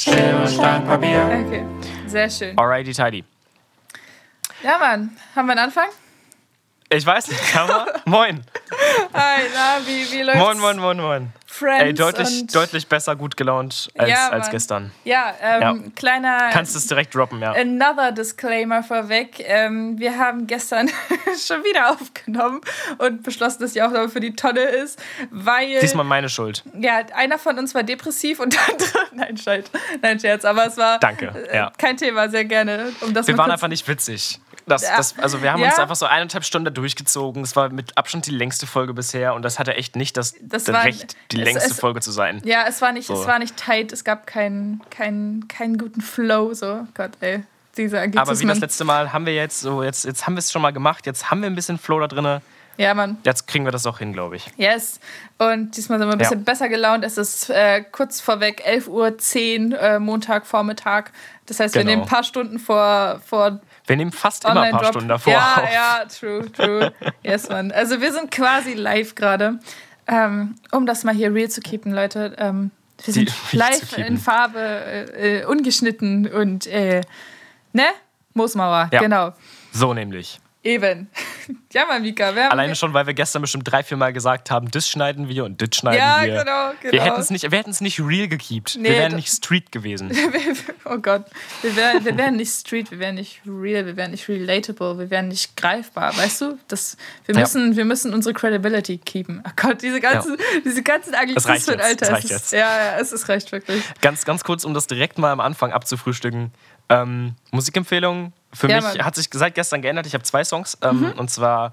Schere, Stein, Papier. Okay, sehr schön. Alrighty, tidy. Ja, Mann, haben wir einen Anfang? Ich weiß nicht, man? moin. Hi, na, wie, wie läuft's? Moin, moin, moin, moin. Friends Ey, deutlich, deutlich besser gut gelaunt als, Ja, als gestern. Ja, ähm, Ja. kleiner Kannst es direkt droppen, ja. Another Disclaimer vorweg. Ähm, wir haben gestern schon wieder aufgenommen und beschlossen, dass die Aufnahme für die Tonne ist, weil Diesmal meine Schuld. ja, einer von uns war depressiv und der andere, nein, Scheiß, nein, Scherz, aber es war Danke, äh, ja. kein Thema, sehr gerne. Um das Wir waren einfach nicht witzig. Das, das, also wir haben Ja. uns einfach so eineinhalb Stunden durchgezogen. Es war mit Abstand die längste Folge bisher und das hatte echt nicht das, Das war- Recht, die es- längste es- Folge zu sein. Ja, es war nicht, So. es war nicht tight, es gab keinen keinen keinen guten Flow, so Gott, ey. Diese Aber wie das letzte Mal haben wir jetzt so, jetzt, jetzt haben wir es schon mal gemacht, jetzt haben wir ein bisschen Flow da drin. Ja, Mann. Jetzt kriegen wir das auch hin, glaube ich. Yes. Und diesmal sind wir ein bisschen Ja. besser gelaunt. Es ist äh, kurz vorweg 11.10 Uhr, äh, Montagvormittag. Das heißt, wir Genau. nehmen ein paar Stunden vor, vor Wir nehmen fast immer ein paar. Stunden davor Ja, auf. ja, true, true. yes, Mann. Also wir sind quasi live gerade. Ähm, um das mal hier real zu keepen, Leute. Ähm, wir Die sind zu live in Farbe, äh, äh, ungeschnitten und, äh, ne? Moosmauer, Ja. genau. So nämlich. Eben. ja, Mann, Mika. Alleine schon, weil wir gestern bestimmt drei, vier Mal gesagt haben, das schneiden wir und das schneiden Ja, wir. genau, genau. Wir hätten es nicht, wir nicht real gekeept. Nee, wir wären das- nicht street gewesen. oh Gott, wir wären, wir wären nicht street, wir wären nicht real, wir wären nicht relatable, wir wären nicht greifbar, weißt du? Das, wir, Ja. müssen, wir müssen unsere Credibility keepen. Oh Gott, diese ganzen, diese ganzen Anglizismen, Alter. es es reicht ist, jetzt. Ja, ja, es ist reicht wirklich. Ganz, ganz kurz, um das direkt mal am Anfang abzufrühstücken. Ähm, Musikempfehlung für Ja, mich. Mhm. hat sich seit gestern geändert. Ich habe zwei Songs ähm, und zwar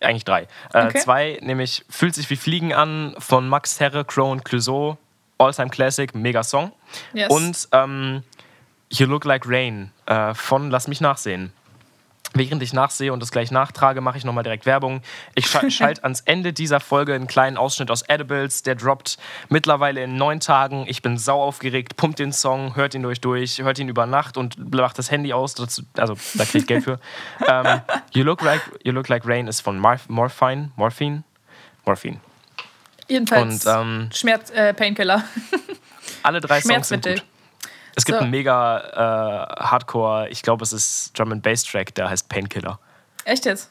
eigentlich drei. Äh, Okay. Zwei, nämlich Fühlt sich wie Fliegen an von Max Herre, Crow und Clouseau. All-Time Classic, mega Song. Yes. Und ähm, You Look Like Rain äh, von Lass mich nachsehen. Während ich nachsehe und das gleich nachtrage, mache ich nochmal direkt Werbung. Ich scha schalte ans Ende dieser Folge einen kleinen Ausschnitt aus Edibles. Der droppt mittlerweile in neun Tagen. Ich bin sau aufgeregt. Pumpt den Song, hört ihn durch durch, hört ihn über Nacht und macht das Handy aus. Dazu, also da kriegt Geld für. ähm, you, look like, you Look Like Rain ist von Marf Morphine. Morphine? Morphine. Jedenfalls Und ähm, Schmerz, äh, Painkiller. alle drei Songs sind Schmerzmittel. gut. Es gibt So. einen mega äh, Hardcore, ich glaube, es ist Drum and Bass Track, der heißt Painkiller. Echt jetzt?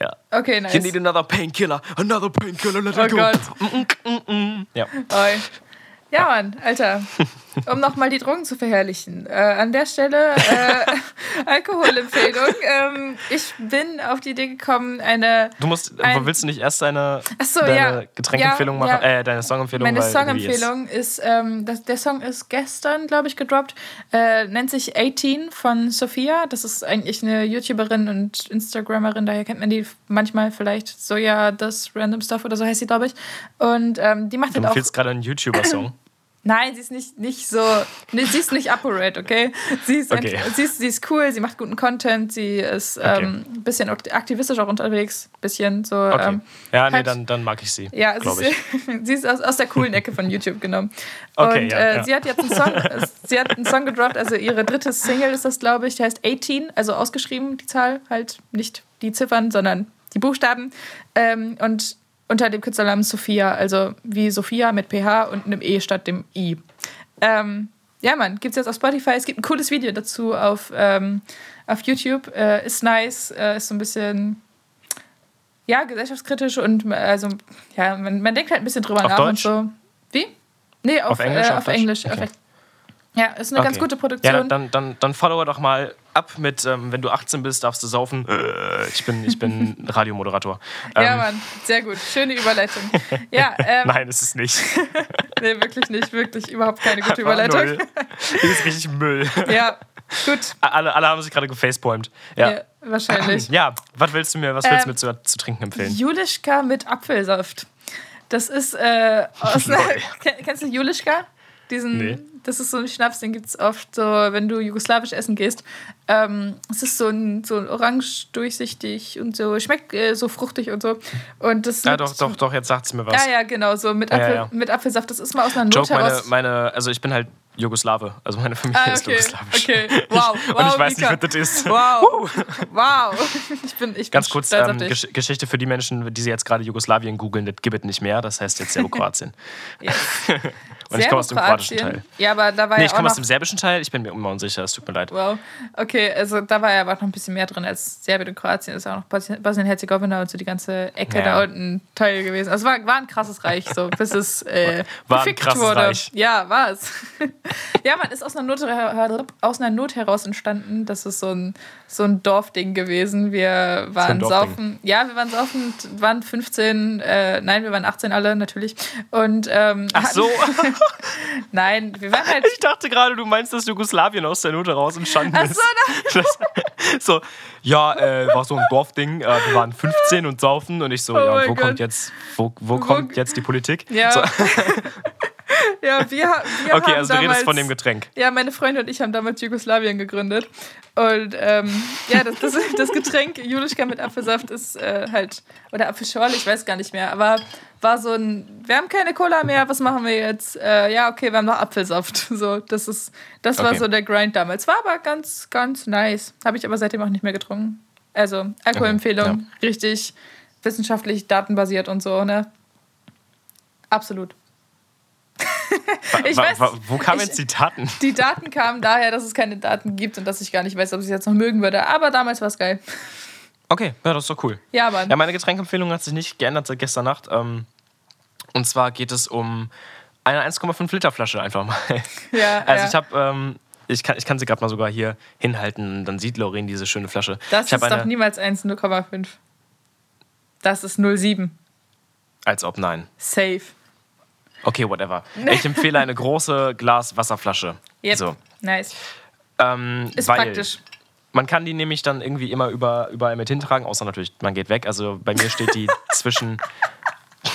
Ja. Okay, You need nice. another painkiller, another painkiller, let Oh it go. Gott. Ja. Oi. Ja, Mann, Alter. Um nochmal die Drogen zu verherrlichen. Äh, an der Stelle äh, Alkoholempfehlung. Ähm, ich bin auf die Idee gekommen, eine Du musst, Ein- willst du nicht erst deine, so, deine ja. Getränkempfehlung Ja, machen? ja. Äh, deine Songempfehlung? Meine ist- Songempfehlung ist, ähm, das, der Song ist gestern, glaube ich, gedroppt. Äh, nennt sich 18 von Sophia. Das ist eigentlich eine YouTuberin und Instagrammerin, daher kennt man die manchmal vielleicht so ja das Random Stuff oder so heißt sie, glaube ich. Und ähm, die macht Du halt auch. empfiehlst gerade einen YouTuber-Song. Nein, sie ist nicht, nicht so. Nee, sie ist nicht ApoRed, okay? Sie ist, Okay. sie, ist, sie ist cool, sie macht guten Content, sie ist Okay. ähm, ein bisschen aktivistisch auch unterwegs. Bisschen so. Okay. Ähm, ja, nee, halt- dann, dann mag ich sie. ja, sie ist, sie ist aus, aus der coolen Ecke von YouTube genommen. Okay, und ja, äh, ja. sie hat jetzt einen Song, sie hat einen Song gedroppt, also ihre dritte Single ist das, glaube ich, der heißt 18, also ausgeschrieben, die Zahl, halt nicht die Ziffern, sondern die Buchstaben. Ähm, und unter dem Künstlernamen Sophia, also wie Sophia mit PH und einem E statt dem I. Ähm, ja, Mann, gibt's jetzt auf Spotify. Es gibt ein cooles Video dazu auf, ähm, auf YouTube. Äh, ist nice, äh, ist so ein bisschen ja, gesellschaftskritisch und äh, also, ja, man, man denkt halt ein bisschen drüber Auf nach Deutsch? und so. Wie? Nee, auf, Auf Englisch, Äh, auf auf? Englisch. Okay. Auf, ja, ist eine ganz Okay. gute Produktion. Ja, dann, dann, dann follower doch mal ab mit, ähm, wenn du 18 bist, darfst du saufen. Äh, ich bin, ich bin Radiomoderator. ja, Ähm, Mann, sehr gut. Schöne Überleitung. Ja, ähm, Nein, ist es nicht. nee, wirklich nicht. Wirklich überhaupt keine gute Überleitung. null. Das ist richtig Müll. Ja, gut. Alle, alle haben sich gerade gefacepoimt. Ja. Ja, wahrscheinlich. Ja, was willst du mir, was willst du Ähm, mir zu, zu trinken empfehlen? Julischka mit Apfelsaft. Das ist äh, aus einer, Kennst du Julischka? Diesen, Nee. Das ist so ein Schnaps, den gibt es oft so, wenn du jugoslawisch essen gehst. Ähm, es ist so ein, so ein orange durchsichtig und so, schmeckt äh, so fruchtig und so. Und das Ja, doch, doch, doch, jetzt sagt es mir was. Ja, ja, genau, so mit, Ja, Apfel, ja. mit Apfelsaft. Das ist mal aus einer Not Joke, meine, heraus. meine, also ich bin halt Jugoslawe. Also meine Familie Ah, ist okay. jugoslawisch. Okay. Wow. Wow, und ich weiß Mika. nicht, was das ist. Wow. Wow. Ich bin, ich Ganz bin kurz, ähm. Gesch Geschichte für die Menschen, die sie jetzt gerade Jugoslawien googeln, das gibt es nicht mehr. Das heißt jetzt Serbokroatien. Yes. Und ich komme aus dem kroatischen. Teil. Ja, aber da war Nee, ja ich komme aus dem serbischen Teil. Ich bin mir immer unsicher, es tut mir leid. Wow. Okay, also da war ja aber noch ein bisschen mehr drin als Serbien und Kroatien. Ist auch noch Bosnien- Bosnien-Herzegowina und so die ganze Ecke Ja. da unten Teil gewesen. Also war, war ein krasses Reich, so bis es äh, War ein krasses wurde. Reich. Ja, war es. ja, man ist aus einer, Not, aus einer Not heraus entstanden. Das ist so ein, so ein Dorfding gewesen. Wir waren saufen. Ja, wir waren saufen, waren 15, äh, nein, wir waren 18 alle natürlich. Und ähm, Ach so, nein, wir waren halt ich dachte gerade, du meinst, dass Jugoslawien aus der Not heraus entstanden Ach ist. so, Das, so, ja, äh, war so ein Dorfding. Äh, wir waren 15 und saufen und ich so, Oh ja, mein wo Gott. kommt jetzt, wo, wo kommt jetzt die Politik? Ja. So, Ja, wir, wir okay, haben also du redest damals, von dem Getränk. Ja, meine Freunde und ich haben damals Jugoslawien gegründet. Und ähm, ja, das, das, das Getränk Julischka mit Apfelsaft ist äh, halt, oder Apfelschorle, ich weiß gar nicht mehr, aber war so ein, wir haben keine Cola mehr, was machen wir jetzt? Äh, ja, okay, wir haben noch Apfelsaft. So, das ist, das war Okay. so der Grind damals. War aber ganz, ganz nice. Habe ich aber seitdem auch nicht mehr getrunken. Also, Alkoholempfehlung, richtig wissenschaftlich datenbasiert und so, ne? Absolut. ich weiß wo kamen jetzt die Daten? Die Daten kamen daher, dass es keine Daten gibt und dass ich gar nicht weiß, ob ich es jetzt noch mögen würde. Aber damals war es geil. Okay, ja, das ist doch cool. Ja, Mann. Ja, meine Getränkempfehlung hat sich nicht geändert seit gestern Nacht. Ähm, und zwar geht es um eine 1,5 Liter Flasche einfach mal. Ja, Also ja. ich habe, ähm, ich kann, ich kann sie gerade mal sogar hier hinhalten, dann sieht Lauren diese schöne Flasche. das ich ist doch niemals 1, 0,5. Das ist 0,7. als ob nein. Safe. Okay, whatever. Ich empfehle eine große Glas-Wasserflasche. Yep. So. Nice. Ähm, Ist praktisch. Man kann die nämlich dann irgendwie immer über, überall mit hintragen, außer natürlich, man geht weg. Also bei mir steht die zwischen.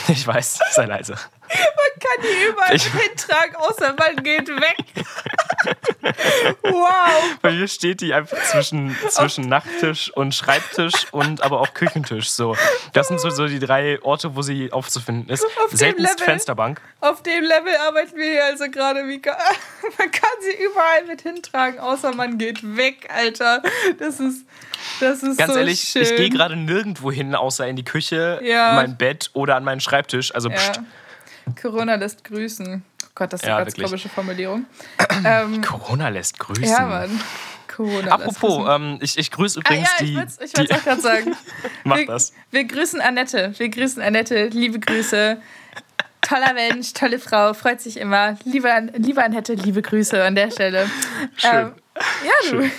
Ich weiß, sei leise. Kann die überall Ich- mit hintragen, außer man geht weg. Wow. Bei mir steht die einfach zwischen, zwischen Nachttisch und Schreibtisch und aber auch Küchentisch. So. Das sind so, so die drei Orte, wo sie aufzufinden ist. Auf dem Seltenst Level. Fensterbank. Auf dem Level arbeiten wir hier also gerade, Mika. Man kann sie überall mit hintragen, außer man geht weg, Alter. Das ist, das ist Ganz so ehrlich, schön. ich gehe gerade nirgendwo hin, außer in die Küche, Ja. mein Bett oder an meinen Schreibtisch. Also Ja. Corona lässt grüßen. Oh Gott, das ist Ja, eine ganz wirklich. komische Formulierung. Ähm, Corona lässt grüßen. ja, Mann. Corona lässt Apropos, ähm, ich, ich grüße Ah, übrigens ja, ich die. wollte es auch gerade sagen. mach wir, das. wir grüßen Annette. Wir grüßen Annette. Liebe Grüße. Toller Mensch, tolle Frau, freut sich immer. Liebe, liebe Annette, liebe Grüße an der Stelle. Schön. Ähm, ja, du. Schön.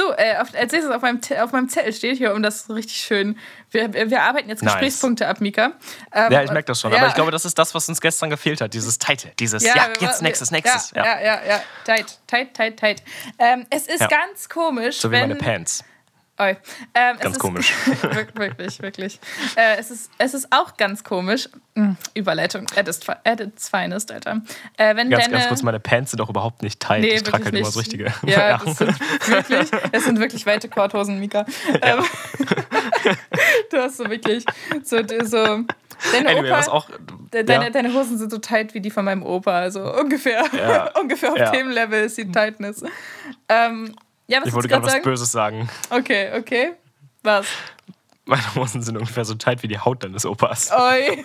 So, äh, auf, als nächstes auf meinem, auf meinem Zettel steht hier, um das richtig schön. Wir, wir arbeiten jetzt Nice. Gesprächspunkte ab, Mika. Ähm, Ja, ich merke das schon. ja. Aber ich glaube, das ist das, was uns gestern gefehlt hat. Dieses Title. Dieses, ja, wir- jetzt nächstes, nächstes. Ja, ja, ja, ja. Tight, tight, tight, tight. Ähm, es ist Ja. ganz komisch, So wie meine Pants. Oi. Ähm, es Ganz ist, komisch. Wir- wirklich, wirklich. Äh, es, ist, es ist auch ganz komisch. Mm, Überleitung. At its, at its finest, Alter. Äh, wenn Ganz, deine, ganz kurz, meine Pants sind auch überhaupt nicht tight. Nee, ich trage halt wirklich immer nicht. richtige Ja, das sind wirklich, es sind wirklich weite Korthosen, Mika. Ähm, du hast so wirklich so, so deine Anyway, Opa, auch. de- deine, ja. deine Hosen sind so tight wie die von meinem Opa, also ungefähr, Ja. ungefähr auf Ja. dem Level ist die Tightness. Ähm, ja, was Ich wollte gerade was sagen? Böses sagen. Okay, okay. Was? Meine Hosen sind ungefähr so tight wie die Haut deines Opas. Oi.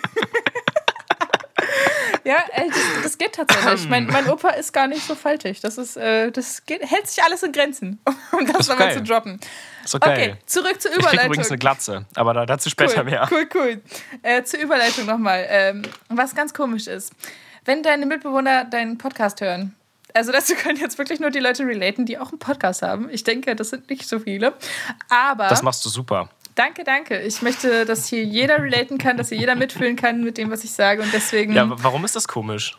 ja, ey, das, das geht tatsächlich. Mein, mein Opa ist gar nicht so faltig. Das ist, äh, das geht, hält sich alles in Grenzen, um das nochmal geil. zu droppen. Ist okay. Okay, zurück zur Ich krieg Überleitung. übrigens eine Glatze, aber da, dazu später cool, mehr. Cool, cool. Äh, zur Überleitung nochmal. Ähm, was ganz komisch ist, wenn deine Mitbewohner deinen Podcast hören, also dazu können jetzt wirklich nur die Leute relaten, die auch einen Podcast haben. Ich denke, das sind nicht so viele. Aber Das machst du super. danke, danke. Ich möchte, dass hier jeder relaten kann, dass hier jeder mitfühlen kann mit dem, was ich sage. Und deswegen, Ja, wa- warum ist das komisch?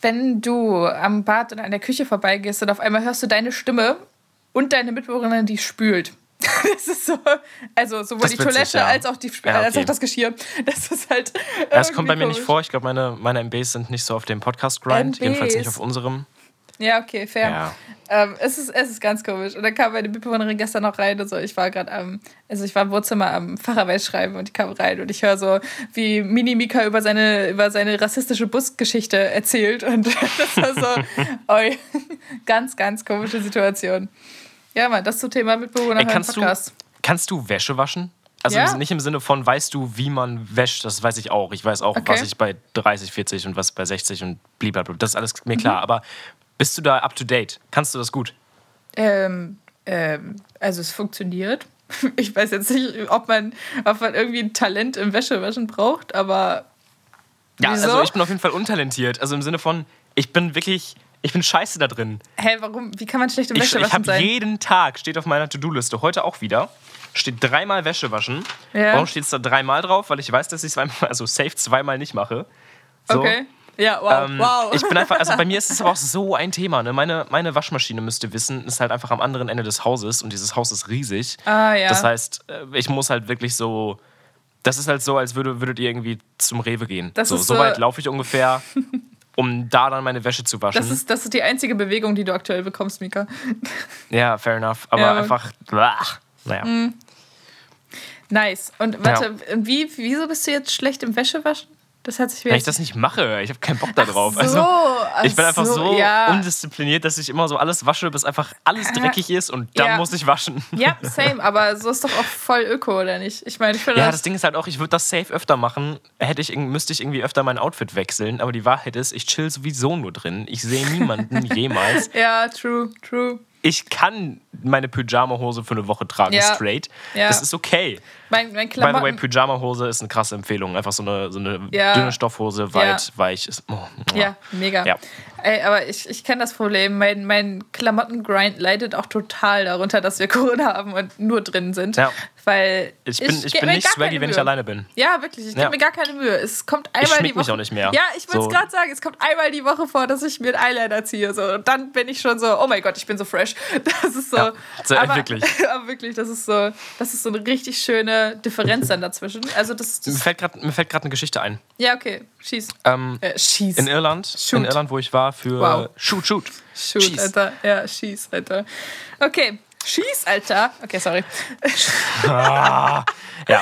wenn du am Bad oder an der Küche vorbeigehst und auf einmal hörst du deine Stimme und deine Mitbewohnerin, die spült. Das ist so, also sowohl die Toilette ja. als auch die Ja, als okay. auch das Geschirr. Das ist halt. Das kommt bei mir nicht vor. Ich glaube, meine, meine MBs sind nicht so auf dem Podcast-Grind. Jedenfalls nicht auf unserem. Ja, okay, fair. Ja. Ähm, es, ist, es ist ganz komisch. Und dann kam meine Mitbewohnerin gestern noch rein und so. Ich war gerade am, also ich war im Wohnzimmer am Facharbeit schreiben und die kam rein und ich höre so, wie Mini Mika über seine, über seine rassistische Busgeschichte erzählt. Und das war so, oi, ganz, ganz komische Situation. Ja, Mann, das zum Thema Mitbewohner Ey, kannst, du, Podcast. kannst du Wäsche waschen? Also Ja. nicht im Sinne von, weißt du, wie man wäscht, das weiß ich auch. Ich weiß auch, Okay. was ich bei 30, 40 und was bei 60 und blablabla. Das ist alles mir Mhm. klar. Aber bist du da up to date? Kannst du das gut? Ähm, ähm, also es funktioniert. Ich weiß jetzt nicht, ob man, ob man irgendwie ein Talent im Wäschewaschen braucht, aber Ja, Wieso? also ich bin auf jeden Fall untalentiert. Also im Sinne von, ich bin wirklich, ich bin scheiße da drin. hä, warum? Wie kann man schlecht im Ich, ich Wäschewaschen habe sein? jeden Tag, steht auf meiner To-Do-Liste, heute auch wieder, steht dreimal Wäsche waschen. Ja. Warum steht es da dreimal drauf? Weil ich weiß, dass ich es zweimal, also safe zweimal nicht mache. So. Okay. Ja, wow. Ähm, wow. Ich bin einfach, also bei mir ist es aber auch so ein Thema. Ne? Meine, meine Waschmaschine, müsst ihr wissen, ist halt einfach am anderen Ende des Hauses und dieses Haus ist riesig. ah, ja. Das heißt, äh, ich muss halt wirklich so. Das ist halt so, als würde, würdet ihr irgendwie zum Rewe gehen. Das so, ist so so- weit laufe ich ungefähr, um da dann meine Wäsche zu waschen. das, ist, das ist die einzige Bewegung, die du aktuell bekommst, Mika. ja, fair enough. Aber Ja, einfach. Ach, naja. Nice. Und warte, wie, wieso bist du jetzt schlecht im Wäschewaschen? Das hat sich Weil ich das nicht mache. Ich habe keinen Bock da drauf. so, also, ich bin einfach so, ja. undiszipliniert, dass ich immer so alles wasche, bis einfach alles dreckig ist und dann Ja. muss ich waschen. Ja, same, aber so ist doch auch voll öko, oder nicht? Ich meine, ich finde Ja, das, das Ding ist halt auch, ich würde das safe öfter machen. Hätte ich, müsste ich irgendwie öfter mein Outfit wechseln. Aber die Wahrheit ist, ich chill sowieso nur drin. Ich sehe niemanden jemals. Ja, true, true. Ich kann meine Pyjama-Hose für eine Woche tragen, Ja. straight. Ja. Das ist okay. Mein, mein By the way. Pyjama-Hose ist eine krasse Empfehlung. Einfach so eine, so eine Ja. dünne Stoffhose, weit, weich. Ist, oh, Ja, mega. Ja. Ey, aber ich, ich kenne das Problem. Mein, mein Klamottengrind leidet auch total darunter, dass wir Corona haben und nur drin sind. Ja. Weil Ich bin, ich geb bin nicht swaggy, wenn ich alleine bin. Ja, wirklich. Ich gebe Ja. mir gar keine Mühe. Es kommt einmal schmink die mich Woche. auch nicht mehr. Ja, ich wollte es So. gerade sagen. Es kommt einmal die Woche vor, dass ich mir einen Eyeliner ziehe. So. Und dann bin ich schon so, oh mein Gott, ich bin so fresh. Das ist so. Ja, so, aber, wirklich. aber wirklich, das ist so, das ist so eine richtig schöne Differenz dann dazwischen. Also das, Mir das fällt gerade eine Geschichte ein. ja, okay. Schieß. Ähm, Äh, schieß. in Irland, Shoot. in Irland, wo ich war, für Wow. Shoot, Shoot. Shoot, Schieß. Alter. Ja, schieß, Alter. Okay. Schieß, Alter. Okay, sorry. Ja,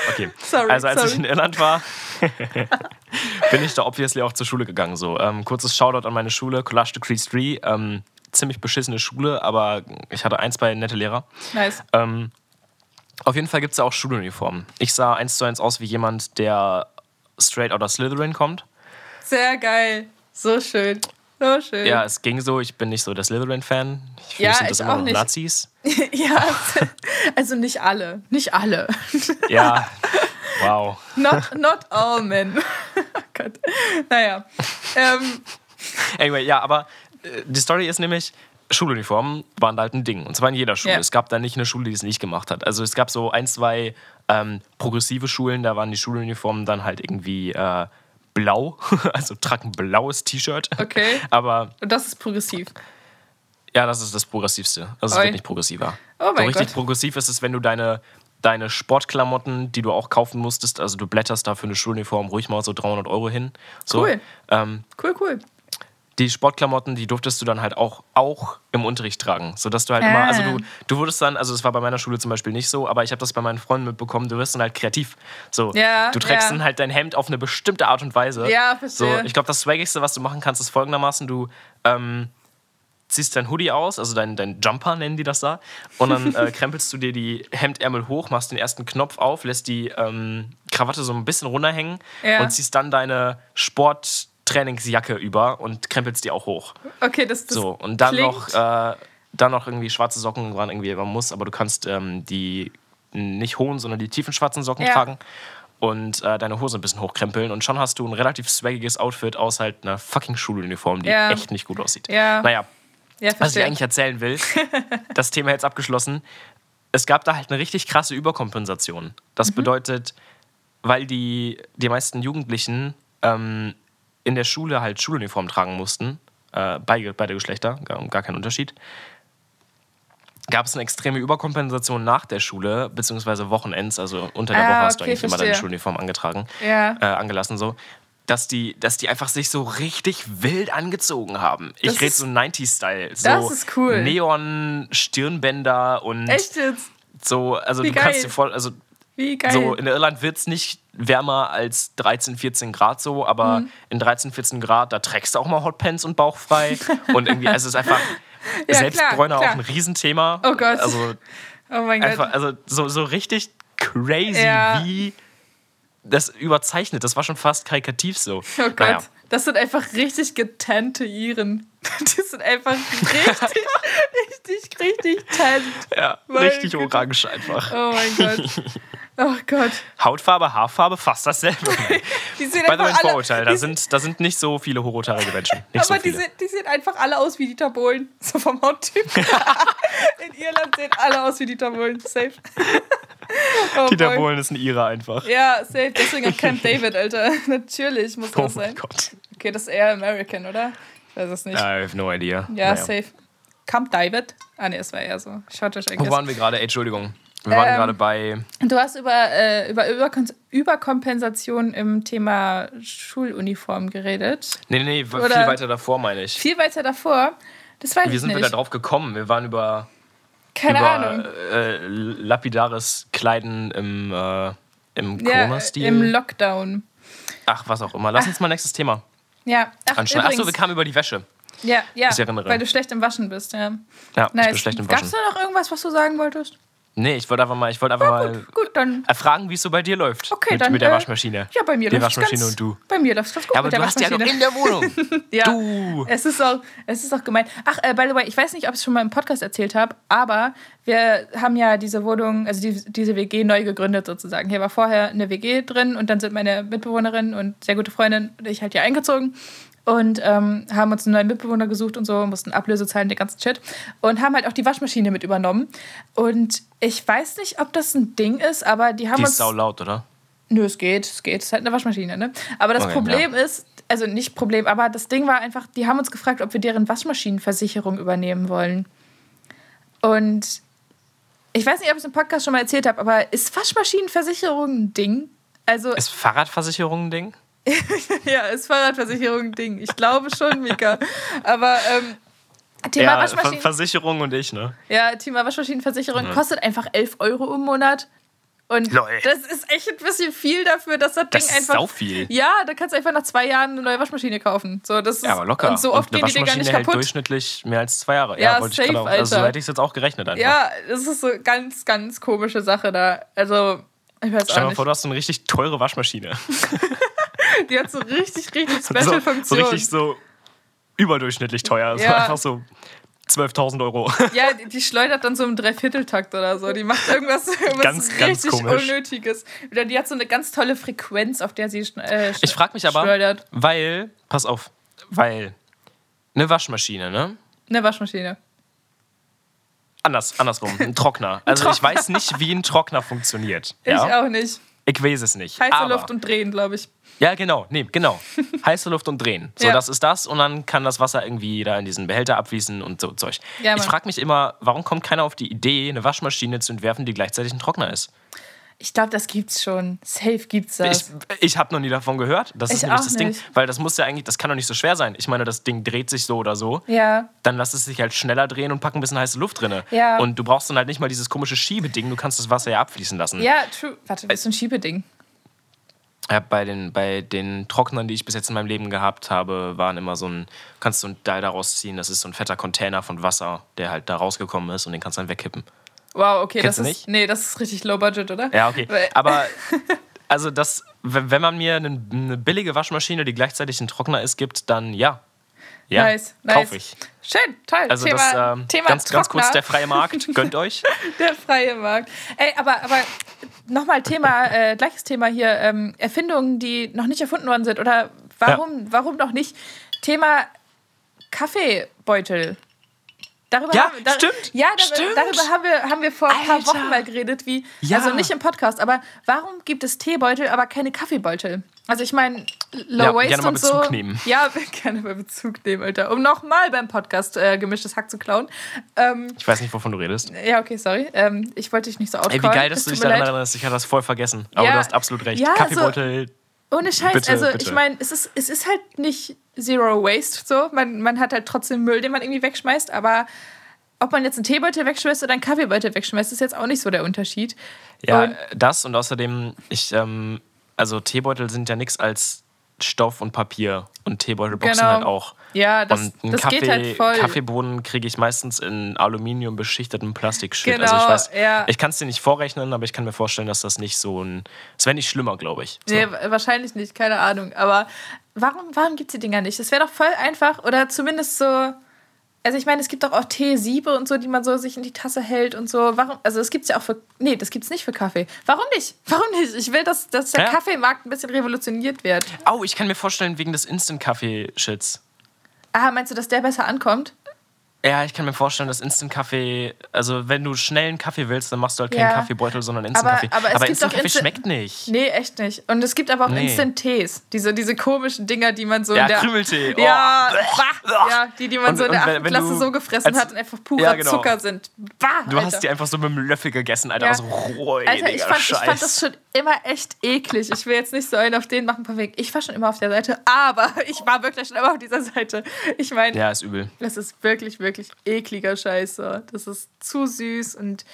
okay. Sorry, also als sorry. ich in Irland war, bin ich da obviously auch zur Schule gegangen. So. Ähm, kurzes Shoutout an meine Schule, Collage de Christ 3. Ähm, ziemlich beschissene Schule, aber ich hatte ein, zwei nette Lehrer. Nice. Ähm, auf jeden Fall gibt es ja auch Schuluniformen. Ich sah eins zu eins aus wie jemand, der straight out of Slytherin kommt. Sehr geil. So schön. So schön. Ja, es ging so. Ich bin nicht so der Slytherin-Fan. Ich finde, Ja, sind das immer nicht. Nazis. ja. Also nicht alle. Nicht alle. Ja, wow. Not, not all men. oh Gott. Naja. Ähm, Anyway, ja, aber äh, die Story ist nämlich, Schuluniformen waren da halt ein Ding. Und zwar in jeder Schule. Ja. Es gab da nicht eine Schule, die es nicht gemacht hat. Also es gab so ein, zwei ähm, progressive Schulen, da waren die Schuluniformen dann halt irgendwie äh, blau. Also trag ein blaues T-Shirt. Okay. Aber und das ist progressiv. ja, das ist das Progressivste. Also es Oi. wird nicht progressiver. Oh mein so richtig Gott. progressiv ist es, wenn du deine, deine Sportklamotten, die du auch kaufen musstest, also du blätterst da für eine Schuluniform ruhig mal so 300 Euro hin. So, Cool. Ähm, Cool, cool. Die Sportklamotten, die durftest du dann halt auch, auch im Unterricht tragen. Sodass du halt immer, also du, du wurdest dann, also das war bei meiner Schule zum Beispiel nicht so, aber ich habe das bei meinen Freunden mitbekommen, du wirst dann halt kreativ. So, Ja, du trägst ja. dann halt dein Hemd auf eine bestimmte Art und Weise. Ja, So, verstehe. ich glaube, das Swaggigste, was du machen kannst, ist folgendermaßen, du ähm, ziehst dein Hoodie aus, also dein, dein Jumper nennen die das da, und dann äh, krempelst du dir die Hemdärmel hoch, machst den ersten Knopf auf, lässt die ähm, Krawatte so ein bisschen runterhängen Ja. und ziehst dann deine Sporttrainingsjacke über und krempelst die auch hoch. Okay, das, das So, und dann klingt- noch, äh, dann noch irgendwie schwarze Socken waren irgendwie, man muss, aber du kannst ähm, die nicht hohen, sondern die tiefen schwarzen Socken Ja. tragen und äh, deine Hose ein bisschen hochkrempeln und schon hast du ein relativ swaggiges Outfit aus halt einer fucking Schuluniform, die Ja. echt nicht gut aussieht. Ja. Naja, ja, was ich eigentlich erzählen will, das Thema jetzt abgeschlossen. Es gab da halt eine richtig krasse Überkompensation. Das Mhm. bedeutet, weil die, die meisten Jugendlichen ähm, in der Schule halt Schuluniform tragen mussten, äh, beide, beide Geschlechter, gar, gar kein Unterschied, gab es eine extreme Überkompensation nach der Schule, beziehungsweise Wochenends, also unter der Ah, Woche hast du okay, eigentlich immer deine verstehe. Schuluniform angetragen, Ja. äh, angelassen so. dass die, dass die einfach sich so richtig wild angezogen haben. Ich Das rede ist- so 90s-Style. So Das ist cool. Neon-Stirnbänder und Echt jetzt? so, also Wie du kannst geil. dir vor, also Wie geil. so in Irland wird es nicht wärmer als 13, 14 Grad so, aber Mhm. in 13, 14 Grad, da trägst du auch mal Hotpants und Bauch frei. und irgendwie, also es ist einfach Ja, Selbstbräuner klar, auch ein Riesenthema. Oh Gott. Also oh mein Gott. einfach, also so, so richtig crazy, Ja. wie das überzeichnet. Das war schon fast karikativ so. Oh Gott, Naja. das sind einfach richtig getannte Iren. Die sind einfach richtig, richtig, richtig tant. Ja, richtig orange einfach. Oh mein Gott. Oh Gott. Hautfarbe, Haarfarbe, fast dasselbe. Die sehen By the way, Vorurteil. Da die, sind, da sind nicht so viele hochhaarige Menschen. Nicht aber so die, sehen, die sehen einfach alle aus wie Dieter Bohlen. So vom Hauttyp. In Irland sehen alle aus wie Dieter Bohlen. Safe. Oh Dieter boy. Bohlen ist ein Ira einfach. Ja, safe. Deswegen auch Camp David, Alter. Natürlich muss Oh das mein sein. Gott. Okay, das ist eher American, oder? Ich weiß es nicht. I have no idea. Ja, Naja. safe. Camp David? Ah, nee, es war eher so. Schottisch, I Wo guess. waren wir gerade? Entschuldigung. Wir waren Ähm, gerade bei. Du hast über, äh, über Überkon Überkompensation im Thema Schuluniform geredet. Nee, nee, nee, viel weiter davor, meine ich. Viel weiter davor. Das weiß Wie ich sind nicht. wir da drauf gekommen? Wir waren über, Keine über Ahnung. äh, lapidares Kleiden im, äh, im Ja, Corona-Stil. im Lockdown. Ach, was auch immer. Lass uns mal nächstes Thema Ja, ach, anschneiden. Achso, wir kamen über die Wäsche. ja, ja, ich weil du schlecht im Waschen bist. Ja. Ja, ich Nice. bin schlecht im Waschen. da noch irgendwas, was du sagen wolltest? Nee, ich wollte einfach mal, ich wollte einfach mal Gut, gut, dann. erfragen, wie es so bei dir läuft. Okay, mit, dann. mit der äh, Waschmaschine. Ja, bei mir Die läuft es Waschmaschine ganz, und du. Bei mir läuft es ganz gut Ja, aber mit der du hast ja noch Waschmaschine. in der Wohnung. Ja. Du. Es ist auch, es ist auch gemein. Ach, äh, by the way, ich weiß nicht, ob ich es schon mal im Podcast erzählt habe, aber wir haben ja diese Wohnung, also die, diese WG neu gegründet sozusagen. Hier war vorher eine WG drin und dann sind meine Mitbewohnerin und sehr gute Freundin und ich halt hier eingezogen und ähm, haben uns einen neuen Mitbewohner gesucht und so, mussten Ablöse zahlen, den ganzen Shit und haben halt auch die Waschmaschine mit übernommen. Und ich weiß nicht, ob das ein Ding ist, aber die haben Die uns. ist sau laut, oder? Nö, es geht, es geht. Es ist halt eine Waschmaschine, ne? Aber das Okay, Problem ist, also nicht Problem, aber das Ding war einfach, die haben uns gefragt, ob wir deren Waschmaschinenversicherung übernehmen wollen. Und ich weiß nicht, ob ich es im Podcast schon mal erzählt habe, aber ist Waschmaschinenversicherung ein Ding? Also, Ist Fahrradversicherung ein Ding? ja, ist Fahrradversicherung ein Ding. Ich glaube schon, Mika. Aber ähm, Thema ja, Waschmaschinen. Versicherung und ich, ne? Ja, Thema Waschmaschinenversicherung kostet einfach 11 Euro im Monat. Und Lol. das ist echt ein bisschen viel dafür, dass das Ding Das ist einfach. sauviel. Ja, da kannst du einfach nach zwei Jahren eine neue Waschmaschine kaufen. So, das ist, Ja, aber locker. Und so oft eine gehen die Dinger nicht hält kaputt. durchschnittlich mehr als zwei Jahre. Ja, Ja, wollte safe, ich auch. Also, so hätte ich es jetzt auch gerechnet einfach. Ja, das ist so ganz, ganz komische Sache da. Also, ich weiß Stell auch dir mal nicht. vor, du hast so eine richtig teure Waschmaschine. Die hat so richtig, richtig so, so Special-Funktion. richtig so überdurchschnittlich teuer. Ja. einfach so 12.000 Euro. Ja, die, die schleudert dann so im Dreivierteltakt oder so. Die macht irgendwas, irgendwas Ganz, ganz richtig komisch. Unnötiges. Oder die hat so eine ganz tolle Frequenz, auf der sie äh, Ich frage mich aber, schleudert. weil, pass auf, weil eine Waschmaschine, ne? Eine Waschmaschine. Anders, andersrum, ein Trockner. Also ich Trockner. weiß nicht, wie ein Trockner funktioniert. Ich Ja? auch nicht. Ich weiß es nicht. Heiße aber, Luft und drehen, glaube ich. Ja, genau, nee, genau. Heiße Luft und drehen. So, Ja. das ist das und dann kann das Wasser irgendwie da in diesen Behälter abfließen und so Zeug. Ja, ich frage mich immer, warum kommt keiner auf die Idee, eine Waschmaschine zu entwerfen, die gleichzeitig ein Trockner ist? Ich glaube, das gibt's schon. Safe gibt's Ich, das. ich habe noch nie davon gehört. Das Ich ist nämlich das Ding. nicht. Weil das muss ja eigentlich, das kann doch nicht so schwer sein. Ich meine, das Ding dreht sich so oder so. ja. Dann lass es sich halt schneller drehen und pack ein bisschen heiße Luft drin. Ja. Und du brauchst dann halt nicht mal dieses komische Schiebeding, du kannst das Wasser ja abfließen lassen. Ja, true. Warte, das ist so ein Schiebeding. Ja, bei, den, bei den Trocknern, die ich bis jetzt in meinem Leben gehabt habe, waren immer so ein, kannst du ein Teil daraus ziehen, das ist so ein fetter Container von Wasser, der halt da rausgekommen ist und den kannst du dann wegkippen. Wow, okay, Kennst das ist. nicht? Nee, das ist richtig low budget, oder? Ja, okay. Aber also das, wenn man mir eine, billige Waschmaschine, die gleichzeitig ein Trockner ist, gibt, dann ja. Ja, Nice, nice. kauf ich. Schön, toll. Also Thema, das ähm, Thema ganz, ganz kurz Trockner. der freie Markt, gönnt euch. Der freie Markt. Ey, aber, aber nochmal Thema, äh, gleiches Thema hier, ähm, Erfindungen, die noch nicht erfunden worden sind. Oder warum, warum noch nicht? Thema Kaffeebeutel. Darüber Ja, haben, da, stimmt, Ja, da, stimmt. darüber haben wir, haben wir vor ein paar. Wochen mal geredet, wie, Ja. also nicht im Podcast, aber warum gibt es Teebeutel, aber keine Kaffeebeutel? Also ich meine, Low Ja, Waste gerne mal und so. Bezug nehmen. Ja, gerne mal Bezug nehmen, Alter. Um nochmal beim Podcast äh, gemischtes Hack zu klauen. Ähm, Ich weiß nicht, wovon du redest. ja, okay, sorry. Ähm, ich wollte dich nicht so outcallen. Ey, wie geil, dass du dich daran erinnerst. Ich hatte das voll vergessen. Aber Ja. du hast absolut recht. Ja, Kaffeebeutel, Ohne Scheiß. Bitte, also bitte. ich meine, es ist, es ist halt nicht Zero Waste so. Man, man hat halt trotzdem Müll, den man irgendwie wegschmeißt, aber ob man jetzt einen Teebeutel wegschmeißt oder einen Kaffeebeutel wegschmeißt, ist jetzt auch nicht so der Unterschied. Ja, Und- das und außerdem, ich, ähm, also Teebeutel sind ja nichts als Stoff und Papier und Teebeutelboxen Genau. halt auch. Ja, das, und einen das Kaffee, geht halt voll. Kaffeebohnen kriege ich meistens in Aluminium beschichtetem Plastikshit. also Genau, ich weiß, ja. ich kann es dir nicht vorrechnen, aber ich kann mir vorstellen, dass das nicht so ein, es wäre nicht schlimmer, glaube ich. So. Nee, wa- wahrscheinlich nicht, keine Ahnung. Aber warum, warum gibt es die Dinger nicht? Das wäre doch voll einfach oder zumindest so. Also ich meine, es gibt doch auch Teesiebe und so, die man so sich in die Tasse hält und so. Warum? Also das gibt es ja auch für. Nee, das gibt es nicht für Kaffee. Warum nicht? Warum nicht? Ich will, dass, dass der Ja. Kaffeemarkt ein bisschen revolutioniert wird. Au, ich kann mir vorstellen, wegen des Instant-Kaffee-Shits. Ah, meinst du, dass der besser ankommt? Ja, ich kann mir vorstellen, dass Instant-Kaffee, also wenn du schnell einen Kaffee willst, dann machst du halt keinen Ja. Kaffeebeutel, sondern Instant-Kaffee. aber es gibt Instant auch Kaffee Instant- schmeckt nicht. Nee, echt nicht. Und es gibt aber auch Nee. Instant-Tees. Diese, diese komischen Dinger, die man so Ja, in der. Krümeltee. Oh. Ja, bah, ja, die, die man Und- so in der und wenn- 8. wenn Klasse so gefressen als- hat und einfach purer Ja, genau. Zucker sind. Bah, Du Alter. hast die einfach so mit einem Löffel gegessen, Alter. Ja. Also roh, Alter, ich fand, ich fand das schon immer echt eklig. Ich will jetzt nicht so einen auf den machen, perfekt. Ich war schon immer auf der Seite, aber ich war wirklich schon immer auf dieser Seite. Ich meine, Ja, ist übel. das ist wirklich, wirklich ekliger Scheiß. So. Das ist zu süß und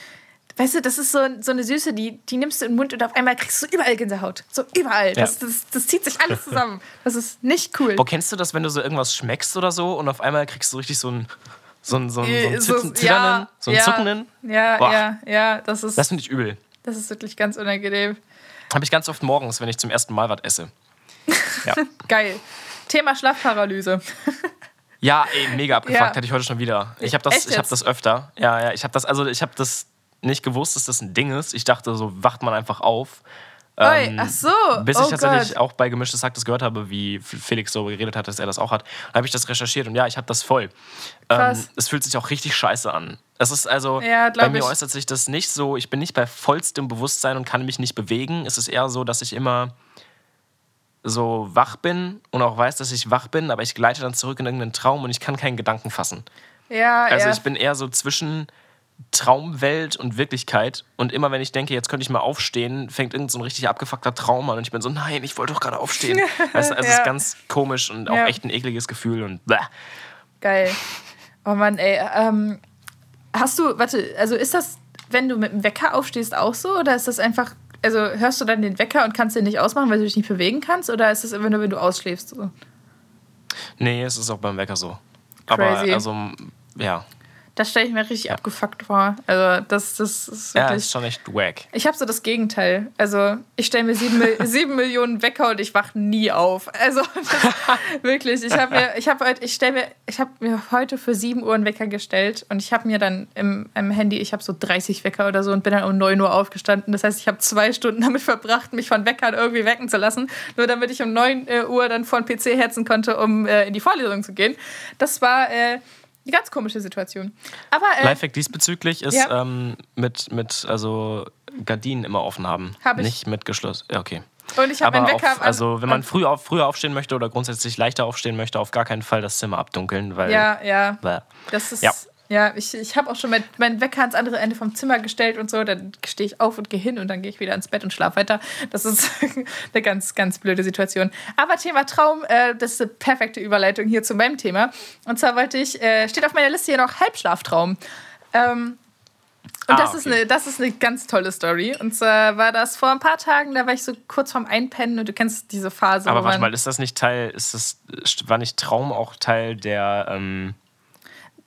weißt du, das ist so, so eine Süße, die, die nimmst du in den Mund und auf einmal kriegst du überall Gänsehaut. So überall. Das, Ja. das, das zieht sich alles zusammen. Das ist nicht cool. Boah, kennst du das, wenn du so irgendwas schmeckst oder so und auf einmal kriegst du richtig so einen so einen, so einen, so einen Äh, So- zitternden, so ja, zuckenden? Ja, Boah. ja, ja, das ist, Das finde ich übel. das ist wirklich ganz unangenehm. Habe ich ganz oft morgens, wenn ich zum ersten Mal was esse. Ja, Geil. Thema Schlafparalyse. ja ey, mega abgefuckt, Ja. hatte ich heute schon wieder. Ich habe das, ich hab das öfter. Ja, ja, ich habe das, also ich habe das nicht gewusst, dass das ein Ding ist. Ich dachte, so wacht man einfach auf. Ähm, ach so. Bis oh ich tatsächlich Gott. auch bei Gemischtes Hack das gehört habe, wie Felix so geredet hat, dass er das auch hat, habe ich das recherchiert und ja, ich habe das voll. Ähm, Krass. es fühlt sich auch richtig scheiße an. Es ist also, Ja, bei mir ich. äußert sich das nicht so, ich bin nicht bei vollstem Bewusstsein und kann mich nicht bewegen. Es ist eher so, dass ich immer so wach bin und auch weiß, dass ich wach bin, aber ich gleite dann zurück in irgendeinen Traum und ich kann keinen Gedanken fassen. Ja, Also ja. ich bin eher so zwischen Traumwelt und Wirklichkeit. Und immer wenn ich denke, jetzt könnte ich mal aufstehen, fängt irgend so ein richtig abgefuckter Traum an. Und ich bin so, nein, ich wollte doch gerade aufstehen. also es Ja. ist ganz komisch und auch Ja. echt ein ekliges Gefühl. Und bäh. Geil. Oh Mann, ey. Ähm, hast du, warte, also ist das, wenn du mit dem Wecker aufstehst, auch so? Oder ist das einfach, also hörst du dann den Wecker und kannst den nicht ausmachen, weil du dich nicht bewegen kannst? Oder ist das immer nur, wenn du ausschläfst? So? Nee, es ist auch beim Wecker so. Aber Crazy. also, ja. Das stelle ich mir richtig abgefuckt vor. Also, das, das ist Ja, wirklich. ist schon echt wack. ich habe so das Gegenteil. Also, ich stelle mir sieben, sieben Millionen Wecker und ich wach nie auf. Also, das, wirklich. Ich habe mir, ich habe heute, ich stelle mir, ich habe mir heute für 7 Uhr einen Wecker gestellt und ich habe mir dann im, im Handy, ich habe so 30 Wecker oder so und bin dann um 9 Uhr aufgestanden. Das heißt, ich habe zwei Stunden damit verbracht, mich von Weckern irgendwie wecken zu lassen, nur damit ich um 9 Uhr dann vor den PC hetzen konnte, um äh, in die Vorlesung zu gehen. Das war äh, eine ganz komische Situation. Aber äh, Lifehack diesbezüglich ist Ja. ähm, mit, mit also Gardinen immer offen haben. Hab ich. Nicht mit geschlossen. Ja, okay. und ich habe Aber meinen Wecker auf, also wenn man früh auf, früher aufstehen möchte oder grundsätzlich leichter aufstehen möchte, auf gar keinen Fall das Zimmer abdunkeln, weil Ja, ja. Bäh. Das ist. Ja. Ja, ich, ich habe auch schon mein, meinen Wecker ans andere Ende vom Zimmer gestellt und so. Dann stehe ich auf und gehe hin und dann gehe ich wieder ins Bett und schlafe weiter. Das ist eine ganz, ganz blöde Situation. Aber Thema Traum, äh, das ist eine perfekte Überleitung hier zu meinem Thema. Und zwar wollte ich, äh, steht auf meiner Liste hier noch Halbschlaftraum. Ähm, und Ah, das, ist okay. eine, das ist eine ganz tolle Story. Und zwar war das vor ein paar Tagen, da war ich so kurz vorm Einpennen und du kennst diese Phase. Aber warte mal, ist das nicht Teil, ist das, war nicht Traum auch Teil der, ähm,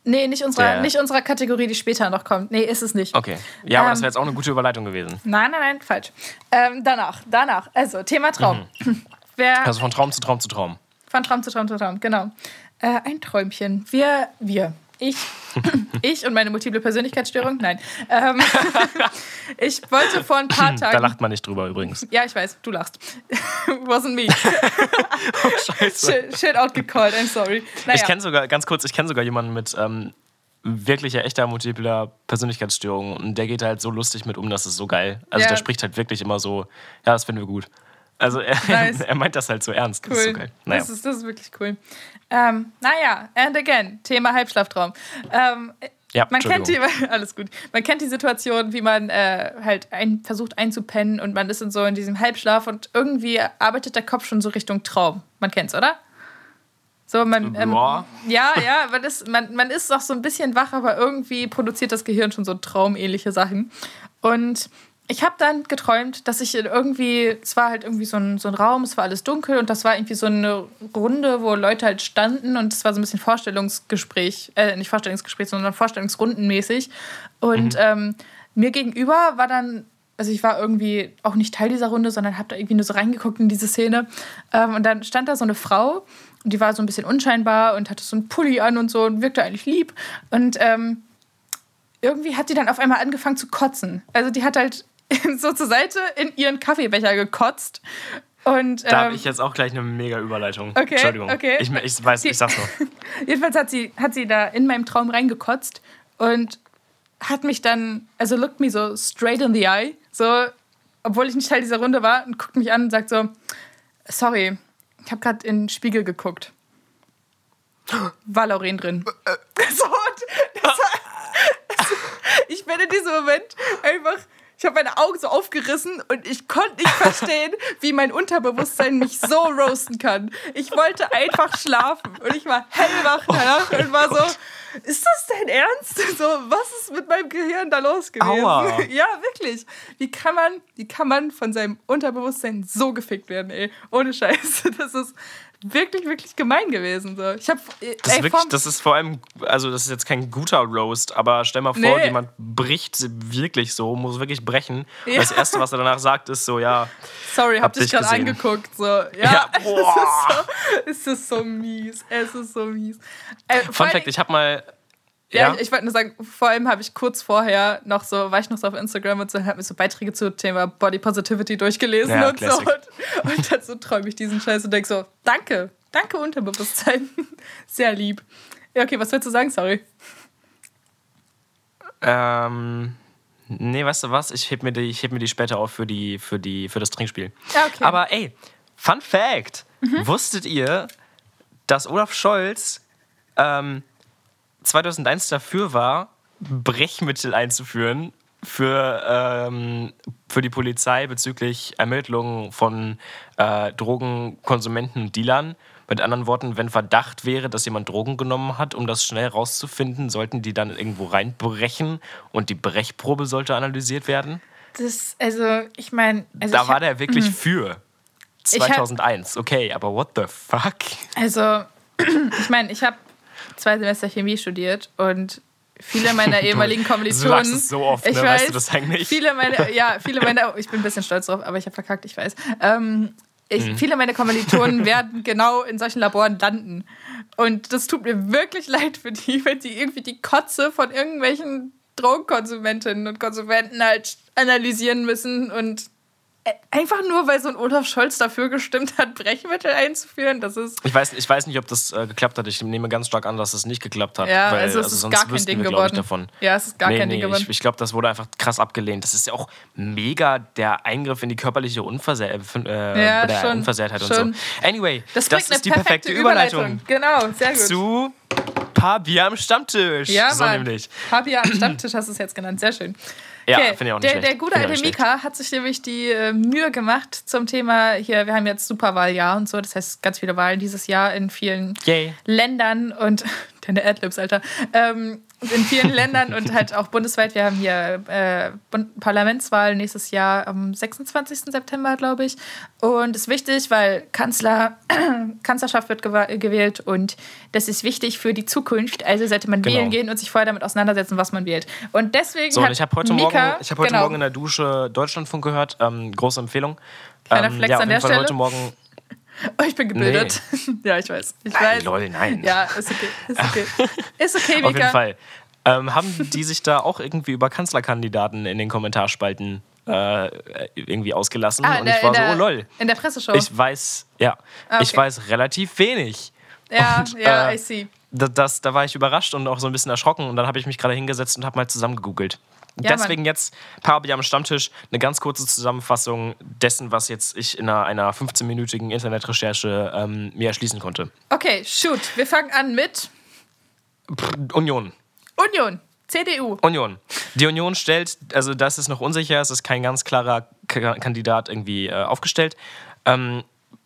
Nee, nicht unserer, der- nicht unserer Kategorie, die später noch kommt. Nee, ist es nicht. okay. Ja, aber das Ähm, wäre jetzt auch eine gute Überleitung gewesen. Nein, nein, nein, falsch. Ähm, danach, danach. Also, Thema Traum. Wer, Also von Traum zu Traum zu Traum. von Traum zu Traum zu Traum, genau. Äh, ein Träumchen. Wir, wir. Ich, ich und meine multiple Persönlichkeitsstörung? Nein. Ähm, ich wollte vor ein paar Tagen. Da lacht man nicht drüber übrigens. ja, ich weiß, du lachst. Wasn't me. Oh, scheiße. Shit, shit out gecalled, I'm sorry. Naja. Ich kenne sogar, ganz kurz, ich kenne sogar jemanden mit ähm, wirklicher, echter multipler Persönlichkeitsstörung und der geht halt so lustig mit um, das ist so geil. Also Ja. der spricht halt wirklich immer so, ja, das finden wir gut. Also er, Nice. er meint das halt so ernst. Das ist so. Naja. Das, ist, das ist wirklich cool. Ähm, naja, and again, Thema Halbschlaftraum. Ähm, Ja, man kennt die, alles gut. Man kennt die Situation, wie man äh, halt ein, versucht einzupennen und man ist in so in diesem Halbschlaf und irgendwie arbeitet der Kopf schon so Richtung Traum. Man kennt's, oder? So, man, ähm, Ja. ja, ja, man ist, man, man ist auch so ein bisschen wach, aber irgendwie produziert das Gehirn schon so traumähnliche Sachen. Und ich habe dann geträumt, dass ich irgendwie, es war halt irgendwie so ein, so ein Raum, es war alles dunkel und das war irgendwie so eine Runde, wo Leute halt standen und es war so ein bisschen Vorstellungsgespräch, äh, nicht Vorstellungsgespräch, sondern Vorstellungsrundenmäßig. Und ähm, mir gegenüber war dann, also ich war irgendwie auch nicht Teil dieser Runde, sondern habe da irgendwie nur so reingeguckt in diese Szene. Ähm, und dann stand da so eine Frau und die war so ein bisschen unscheinbar und hatte so einen Pulli an und so und wirkte eigentlich lieb. Und ähm, irgendwie hat die dann auf einmal angefangen zu kotzen. Also die hat halt so zur Seite in ihren Kaffeebecher gekotzt. Und, Da habe ähm, ich jetzt auch gleich eine mega Überleitung. Okay, Entschuldigung. okay. Ich, ich weiß, ich sag's nur. Jedenfalls hat sie, hat sie da in meinem Traum reingekotzt und hat mich dann, also looked me so straight in the eye, so, obwohl ich nicht Teil dieser Runde war, und guckt mich an und sagt so, sorry, ich habe gerade in den Spiegel geguckt. War Lauren drin. so, und das war, ich bin in diesem Moment einfach, ich habe meine Augen so aufgerissen und ich konnte nicht verstehen, wie mein Unterbewusstsein mich so roasten kann. Ich wollte einfach schlafen und ich war hellwach danach und war so, ist das dein Ernst? So, was ist mit meinem Gehirn da los gewesen? Aua. Ja, wirklich. Wie kann man, wie kann man von seinem Unterbewusstsein so gefickt werden, ey? Ohne Scheiß. Das ist wirklich, wirklich gemein gewesen. So. Ich hab, äh, Das ist, ey, wirklich, das ist vor allem, also das ist jetzt kein guter Roast, aber stell mal vor, Nee. jemand bricht wirklich so, muss wirklich brechen. Ja. Das Erste, was er danach sagt, ist so, ja, Sorry, hab, Hab dich gerade angeguckt. So. Ja, Ja, es, boah. ist so, es ist so mies. Es ist so mies. Äh, Fun Fact, ich habe mal, Ja, ja, ich, wollte nur sagen, vor allem habe ich kurz vorher noch so, war ich noch so auf Instagram und so, habe mir so Beiträge zu Thema Body Positivity durchgelesen Ja, und so. Classic. Und, und dann so träume ich diesen Scheiß und denke so, danke, danke Unterbewusstsein. Sehr lieb. Ja, okay, was willst du sagen? Sorry. ähm, nee, weißt du was, ich heb mir die, ich heb mir die später auf für, die, für, die, für das Trinkspiel. Ja, okay. Aber ey, Fun Fact, Mhm. wusstet ihr, dass Olaf Scholz ähm, 2001 dafür war, Brechmittel einzuführen für, ähm, für die Polizei bezüglich Ermittlungen von äh, Drogenkonsumenten und Dealern. Mit anderen Worten, wenn Verdacht wäre, dass jemand Drogen genommen hat, um das schnell rauszufinden, sollten die dann irgendwo reinbrechen und die Brechprobe sollte analysiert werden. Das, also, ich meine, also, da ich war der wirklich für. Ich hab- 2001, okay, aber what the fuck? Also, ich meine, ich habe zwei Semester Chemie studiert und viele meiner ehemaligen Kommilitonen. sagst es so oft, ich ne? weiß, Weißt du das eigentlich? Viele meiner, ja, viele meiner, ich bin ein bisschen stolz drauf, aber ich habe verkackt, ich weiß. Ähm, ich, Mhm. Viele meiner Kommilitonen werden genau in solchen Laboren landen. Und das tut mir wirklich leid für die, wenn die irgendwie die Kotze von irgendwelchen Drogenkonsumentinnen und Konsumenten halt analysieren müssen und einfach nur, weil so ein Olaf Scholz dafür gestimmt hat, Brechmittel einzuführen, das ist Ich weiß, ich weiß nicht, ob das äh, geklappt hat. Ich nehme ganz stark an, dass es nicht geklappt hat. Ja, weil, also es ist sonst gar kein Ding wir, geworden. davon. Ja, es ist gar nee, kein nee, Ding geworden. Ich, ich glaube, das wurde einfach krass abgelehnt. Das ist ja auch mega der Eingriff in die körperliche Unversehr äh, Ja, der schon, Unversehrtheit schon. und so. Anyway, Das, das, ist die perfekte, Überleitung, Genau, sehr gut. zu Papi am Stammtisch. ja, so Mann. nämlich. Papi am Stammtisch hast du es jetzt genannt. Sehr schön. Ja, Okay, finde ich auch nicht der, schlecht. der gute alte Mika hat sich nämlich die äh, Mühe gemacht zum Thema hier, wir haben jetzt Superwahljahr und so, das heißt ganz viele Wahlen dieses Jahr in vielen Yay. Ländern und deine Adlibs, Alter. Ähm, in vielen Ländern und halt auch bundesweit. Wir haben hier äh, Parlamentswahl nächstes Jahr am 26. September, glaube ich. Und ist wichtig, weil Kanzler, Kanzlerschaft wird gewählt und das ist wichtig für die Zukunft. Also sollte man Genau. wählen gehen und sich vorher damit auseinandersetzen, was man wählt. Und deswegen So, und ich habe heute, Mika, Morgen, ich hab heute genau, Morgen in der Dusche Deutschlandfunk gehört. Ähm, große Empfehlung. Kleiner ähm, Flex ja, an der Fall Stelle. heute Morgen. Oh, ich bin gebildet. ja, ich weiß. Ich weiß. Lol, nein. Ja, ist okay. Ist okay. Ist okay, Mika. Auf jeden Fall. Ähm, haben die sich da auch irgendwie über Kanzlerkandidaten in den Kommentarspalten äh, irgendwie ausgelassen? Ah, und der, ich war so, der, oh lol. in der Presseshow. Ich weiß, ja, Ah, okay. ich weiß relativ wenig. ja, und, ja, äh, I see. Da, das, da war ich überrascht und auch so ein bisschen erschrocken. Und dann habe ich mich gerade hingesetzt und habe mal zusammen Ja, Mann. Deswegen jetzt, Papi am Stammtisch, eine ganz kurze Zusammenfassung dessen, was jetzt ich in einer, einer 15-minütigen Internetrecherche ähm, mir erschließen konnte. Okay, shoot. Wir fangen an mit Union. Union. CDU. Union. Die Union stellt, also das ist noch unsicher, es ist kein ganz klarer K Kandidat irgendwie äh, aufgestellt. Ähm,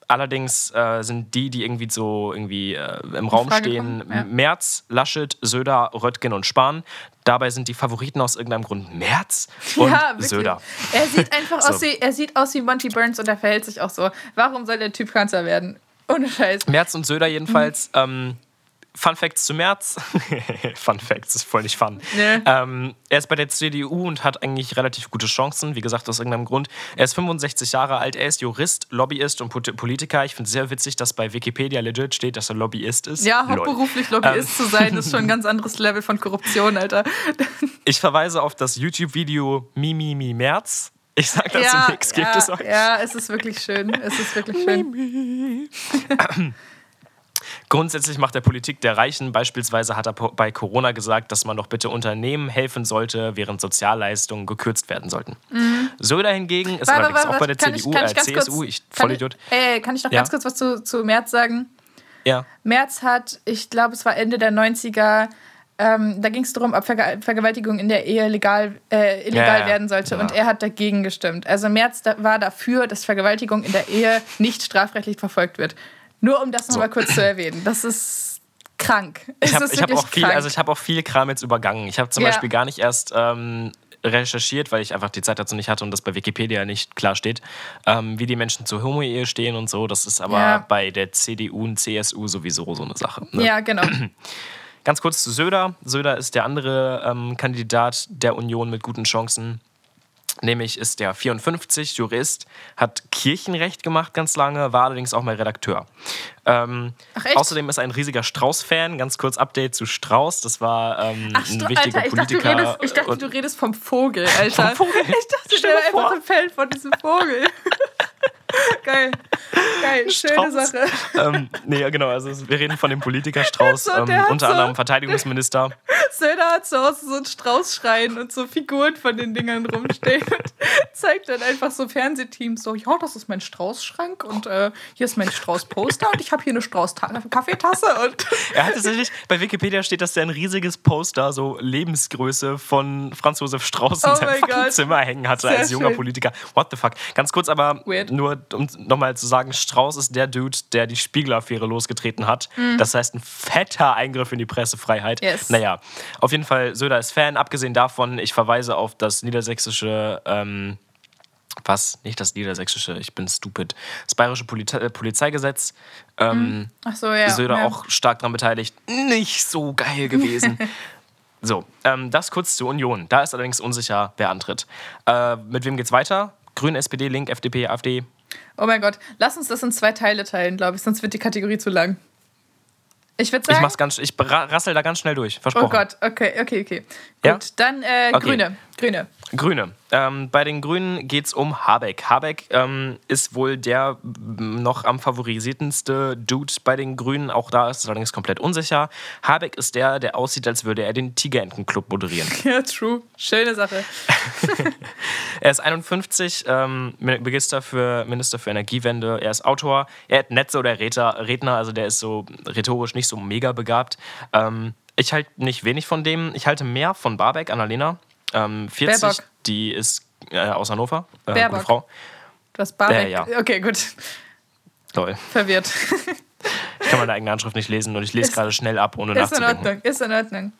allerdings äh, sind die, die irgendwie so irgendwie äh, im Raum Frage stehen, ja. Merz, Laschet, Söder, Röttgen und Spahn. Dabei sind die Favoriten aus irgendeinem Grund Merz und ja. Söder. Er sieht einfach So. aus wie, er sieht aus wie Monty Burns und er verhält sich auch so. Warum soll der Typ Kanzler werden? Ohne Scheiß. Merz und Söder jedenfalls. Ähm, Fun Facts zu Merz. Fun Facts ist voll nicht fun. Nee. Ähm, er ist bei der CDU und hat eigentlich relativ gute Chancen. Wie gesagt, aus irgendeinem Grund. Er ist 65 Jahre alt. Er ist Jurist, Lobbyist und Pol- Politiker. Ich finde es sehr witzig, dass bei Wikipedia legit steht, dass er Lobbyist ist. Ja, Lol. hauptberuflich Lobbyist Ähm. zu sein, ist schon ein ganz anderes Level von Korruption, Alter. Ich verweise auf das YouTube-Video Mimi Mi Merz. Ich sag dazu ja, nichts. Gebt ja, es euch. ja, es ist wirklich schön. Es ist wirklich schön. Grundsätzlich macht er Politik der Reichen. Beispielsweise hat er bei Corona gesagt, dass man doch bitte Unternehmen helfen sollte, während Sozialleistungen gekürzt werden sollten. Söder hingegen ist allerdings auch bei der kann ich- CDU, kann ich äh, CSU, kurz- ich kann Vollidiot. Ich, äh, kann ich noch Ja. ganz kurz was zu, zu Merz sagen? Ja. Merz hat, ich glaube, es war Ende der 90er, ähm, da ging es darum, ob Verge Vergewaltigung in der Ehe legal, äh, illegal Ja, ja. werden sollte. Ja. Und er hat dagegen gestimmt. Also Merz da, war dafür, dass Vergewaltigung in der Ehe nicht strafrechtlich verfolgt wird. Nur um das nochmal kurz zu erwähnen. Das ist krank. Ich habe hab auch, viel, also ich hab auch viel Kram jetzt übergangen. Ich habe zum Ja. Beispiel gar nicht erst ähm, recherchiert, weil ich einfach die Zeit dazu nicht hatte und das bei Wikipedia nicht klar steht, ähm, wie die Menschen zur Homo-Ehe stehen und so. Das ist aber Ja. bei der CDU und CSU sowieso so eine Sache. Ne? ja, genau. Ganz kurz zu Söder. Söder ist der andere ähm, Kandidat der Union mit guten Chancen. Nämlich ist der 54, Jurist, hat Kirchenrecht gemacht ganz lange, war allerdings auch mal Redakteur. Ähm, Ach, echt? Außerdem ist er ein riesiger Strauß-Fan. Ganz kurz Update zu Strauß. Das war ähm, Ach, ein wichtiger Alter, ich dachte, du Politiker. redest, ich dachte, du redest vom Vogel, Alter. Vom Vogel? Ich dachte, der war einfach ein Fan von diesem Vogel. Geil. Geil, schöne Strauß. Sache. ähm, nee, ja, genau. Also wir reden von dem Politiker Strauß, So, ähm, der unter so- anderem Verteidigungsminister. Söder hat zu Hause so einen Straußschrein und so Figuren von den Dingern rumstehen und zeigt dann einfach so Fernsehteams so, ja, das ist mein Straußschrank und äh, hier ist mein Strauß-Poster und ich habe hier eine Strauß-Kaffeetasse und Er hat tatsächlich, bei Wikipedia steht, dass er ein riesiges Poster, so Lebensgröße von Franz Josef Strauß in Oh seinem. Zimmer hängen hatte Sehr als junger schön. Politiker. What the fuck? Ganz kurz aber, Weird. nur um nochmal zu sagen, Strauß ist der Dude, der die Spiegel-Affäre losgetreten hat. Das heißt, ein fetter Eingriff in die Pressefreiheit. Mhm. Yes. Naja, auf jeden Fall, Söder ist Fan. Abgesehen davon, ich verweise auf das niedersächsische... Ähm, was? Nicht das niedersächsische, ich bin stupid. Das bayerische Polite äh, Polizeigesetz. Ähm, ach so, ja. Söder ja. auch stark daran beteiligt. Nicht so geil gewesen. so, ähm, das kurz zur Union. Da ist allerdings unsicher, wer antritt. Äh, mit wem geht's weiter? Grün, SPD, Link, FDP, AfD. Oh mein Gott, lass uns das in zwei Teile teilen, glaube ich, sonst wird die Kategorie zu lang. Ich würde Ich sagen. mach's ganz, ich ra- rassel da ganz schnell durch. Versprochen. oh Gott, okay, okay, okay. Ja? Gut, dann äh, Okay. Grüne. Grüne. Grüne. Ähm, bei den Grünen geht es um Habeck. Habeck ähm, ist wohl der noch am favorisiertenste Dude bei den Grünen. Auch da ist es allerdings komplett unsicher. Habeck ist der, der aussieht, als würde er den Tigerentenclub moderieren. Ja, true. Schöne Sache. Er ist 51, ähm, Minister, für, Minister für Energiewende. Er ist Autor. Er hat Netze oder Redner, Redner, also der ist so rhetorisch nicht so mega begabt. Ähm, ich halte nicht wenig von dem. Ich halte mehr von Barbeck, Annalena. Ähm, 40, Baerbock. die ist äh, aus Hannover. Äh, Baerbock. Frau. Du hast Barbeck. Äh, ja. Okay, gut. Toll. Verwirrt. Ich kann meine eigene Handschrift nicht lesen und ich lese Ist- gerade schnell ab, ohne Ist in nachzudenken. Ordnung, ist in Ordnung.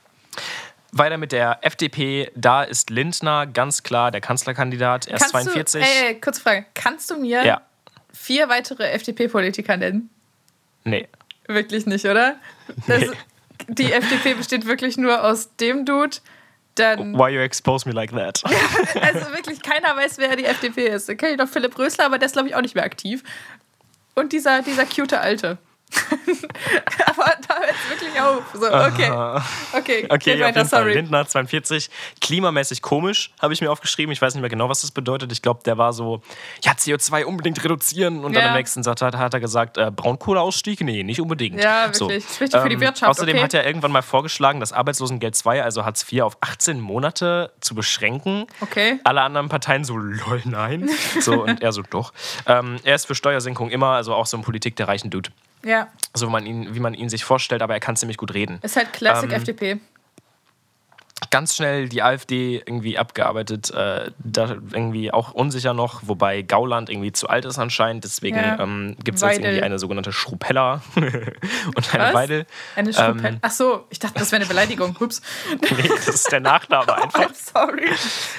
Weiter mit der FDP. Da ist Lindner ganz klar der Kanzlerkandidat. Er ist Kannst 42. Du, ey, ey, kurze Frage. Kannst du mir Ja. vier weitere FDP-Politiker nennen? Nee. Wirklich nicht, oder? Das, Nee. Die FDP besteht wirklich nur aus dem Dude, dann. Why you expose me like that? Also wirklich, keiner weiß, wer die FDP ist. Okay, noch Philipp Rösler, aber der ist, glaube ich, auch nicht mehr aktiv. Und dieser, dieser cute Alte. aber da hört es wirklich auf. So, okay. Okay, Okay, ja, auf weiter, jeden Fall. sorry. Lindner 42. Klimamäßig komisch, habe ich mir aufgeschrieben. Ich weiß nicht mehr genau, was das bedeutet. Ich glaube, der war so, ja, CO2 unbedingt reduzieren. Und dann Ja. im nächsten Satz hat, er gesagt, äh, Braunkohleausstieg? Nee, nicht unbedingt. Ja, wirklich. Das ist wichtig für die Wirtschaft, Außerdem okay. hat er irgendwann mal vorgeschlagen, das Arbeitslosengeld 2, also Hartz IV, auf 18 Monate zu beschränken. Okay. Alle anderen Parteien so, lol, nein. So, und er so, doch. Ähm, er ist für Steuersenkung immer, also auch so ein Politik der reichen Dude. Ja, So wie man ihn, wie man ihn sich vorstellt, aber er kann ziemlich gut reden. ist halt Classic Ähm, FDP. Ganz schnell die AfD irgendwie abgearbeitet. Äh, da irgendwie auch unsicher noch, wobei Gauland irgendwie zu alt ist anscheinend. Deswegen Ja. ähm, gibt es jetzt irgendwie eine sogenannte Schrupella und eine Was? Weidel. Eine Schupel. Ach so, ich dachte, das wäre eine Beleidigung. Ups. Nee, das ist der Nachname einfach. Sorry.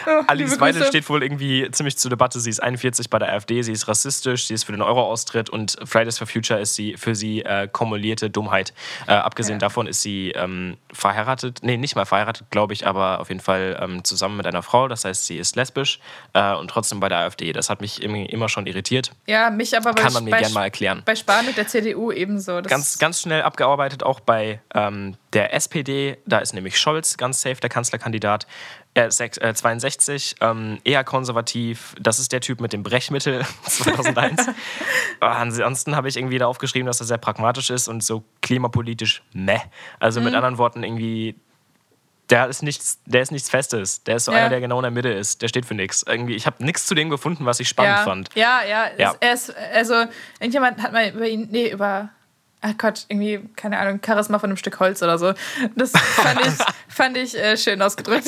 Oh, Alice Weidel steht wohl irgendwie ziemlich zur Debatte. Sie ist 41 bei der AfD, sie ist rassistisch, sie ist für den Euro-Austritt und Fridays for Future ist sie für sie äh, kumulierte Dummheit. Äh, abgesehen Ja. davon ist sie ähm, verheiratet, nee, nicht mal verheiratet, glaube ich, aber auf jeden Fall ähm, zusammen mit einer Frau. Das heißt, sie ist lesbisch äh, und trotzdem bei der AfD. Das hat mich immer schon irritiert. Ja, mich aber bei, Kann man mir gerne mal erklären. bei Spahn und der CDU ebenso. Das Ganz, ganz schnell abgearbeitet auch bei ähm, der SPD. Da ist nämlich Scholz ganz safe, der Kanzlerkandidat. Er äh, 62, ähm, eher konservativ. Das ist der Typ mit dem Brechmittel 2001. Aber Ansonsten habe ich irgendwie da aufgeschrieben, dass er sehr pragmatisch ist und so klimapolitisch meh. Also Mhm. mit anderen Worten irgendwie. Der ist, nichts, der ist nichts Festes. Der ist so Ja. einer, der genau in der Mitte ist. Der steht für nichts. Irgendwie, ich habe nichts zu dem gefunden, was ich spannend ja, fand. Ja, ja. Ja. Es, er ist, also, irgendjemand hat mal über ihn, nee, über, ach Gott, irgendwie, keine Ahnung, Charisma von einem Stück Holz oder so. Das fand ich, fand ich äh, schön ausgedrückt.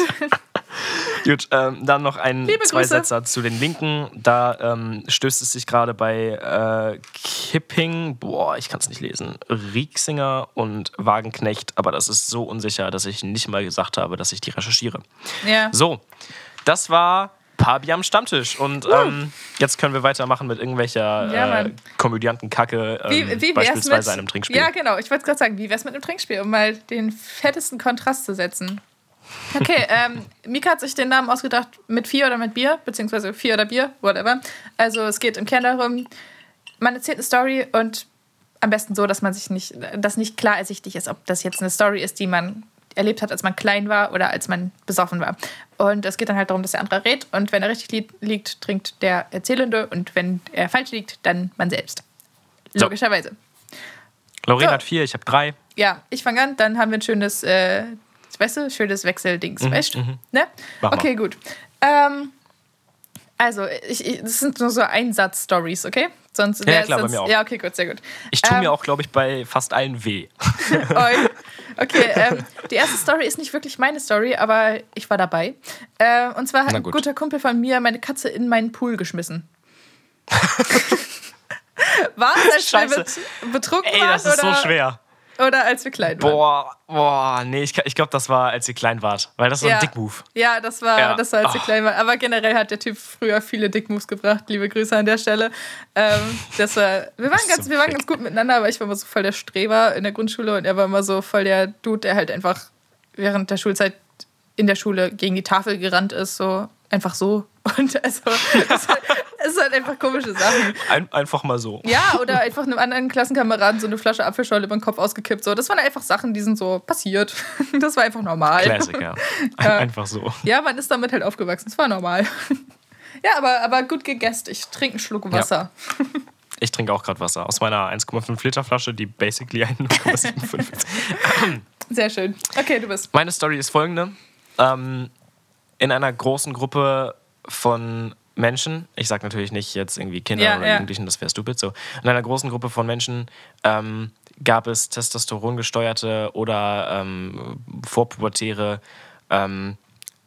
Gut, ähm, dann noch ein Liebe zwei Grüße. Sätze zu den Linken. Da ähm, stößt es sich gerade bei äh, Kipping, boah, ich kann es nicht lesen, Rieksinger und Wagenknecht, aber das ist so unsicher, dass ich nicht mal gesagt habe, dass ich die recherchiere. ja. So, das war Pabi am Stammtisch und ähm, jetzt können wir weitermachen mit irgendwelcher Ja, äh. Komödiantenkacke, ähm, Wie, wie beispielsweise mit, einem Trinkspiel. Ja, genau. Ich wollte gerade sagen, wie wär's mit einem Trinkspiel, um mal den fettesten Kontrast zu setzen. Okay, ähm, Mika hat sich den Namen ausgedacht mit Vier oder mit Bier, beziehungsweise Vier oder Bier, whatever. Also es geht im Kern darum, man erzählt eine Story und am besten so, dass man sich nicht, dass nicht klar ersichtlich ist, ob das jetzt eine Story ist, die man erlebt hat, als man klein war oder als man besoffen war. Und es geht dann halt darum, dass der andere redet und wenn er richtig li liegt, trinkt der Erzählende und wenn er falsch liegt, dann man selbst. So. Logischerweise. Lorraine So. hat vier, ich habe drei. Ja, ich fange an, dann haben wir ein schönes, äh, weißt du, schönes Wechseldings, weißt du? Ne? Mhm, mal. Okay, gut. Ähm, also, ich, ich, das sind nur so Einsatz-Stories, okay? Sonst Ja, wär- klar, bei sonst, mir auch. Ja, okay, gut, sehr gut. Ich tue Ähm, mir auch, glaube ich, bei fast allen weh. Okay, ähm, die erste Story ist nicht wirklich meine Story, aber ich war dabei. Äh, und zwar hat Na ein gut. guter Kumpel von mir meine Katze in meinen Pool geschmissen. war als Scheiße. wir bet betrunken Ey, das ist oder, so schwer. Oder als wir klein waren? Boah, boah, nee, ich, ich glaube, das war, als ihr klein wart. Weil das war Ja. ein Dickmove. Ja, das war, Ja. das war, als wir Oh. klein waren. Aber generell hat der Typ früher viele Dickmoves gebracht. Liebe Grüße an der Stelle. Ähm, das war, wir, waren Bist ganz, so wir waren ganz gut miteinander, aber ich war immer so voll der Streber in der Grundschule und er war immer so voll der Dude, der halt einfach während der Schulzeit in der Schule gegen die Tafel gerannt ist, so einfach so. Und also, es es hat einfach komische Sachen. Ein, einfach mal so. Ja, oder einfach einem anderen Klassenkameraden so eine Flasche Apfelschorle über den Kopf ausgekippt. So. Das waren einfach Sachen, die sind so passiert. Das war einfach normal. Classic, ja. Ja. Einfach so. Ja, man ist damit halt aufgewachsen. Das war normal. Ja, aber, aber gut gegessen. Ich trinke einen Schluck Wasser. Ich trinke auch gerade Wasser aus meiner 1,5 Liter Flasche, die basically ein 0,75 ist. Sehr schön. Okay, du bist. Meine Story ist folgende. Ähm, in einer großen Gruppe von Menschen, ich sage natürlich nicht jetzt irgendwie Kinder Ja, oder ja. Jugendlichen, das wäre stupid, so. In einer großen Gruppe von Menschen ähm, gab es testosterongesteuerte oder ähm, vorpubertäre ähm,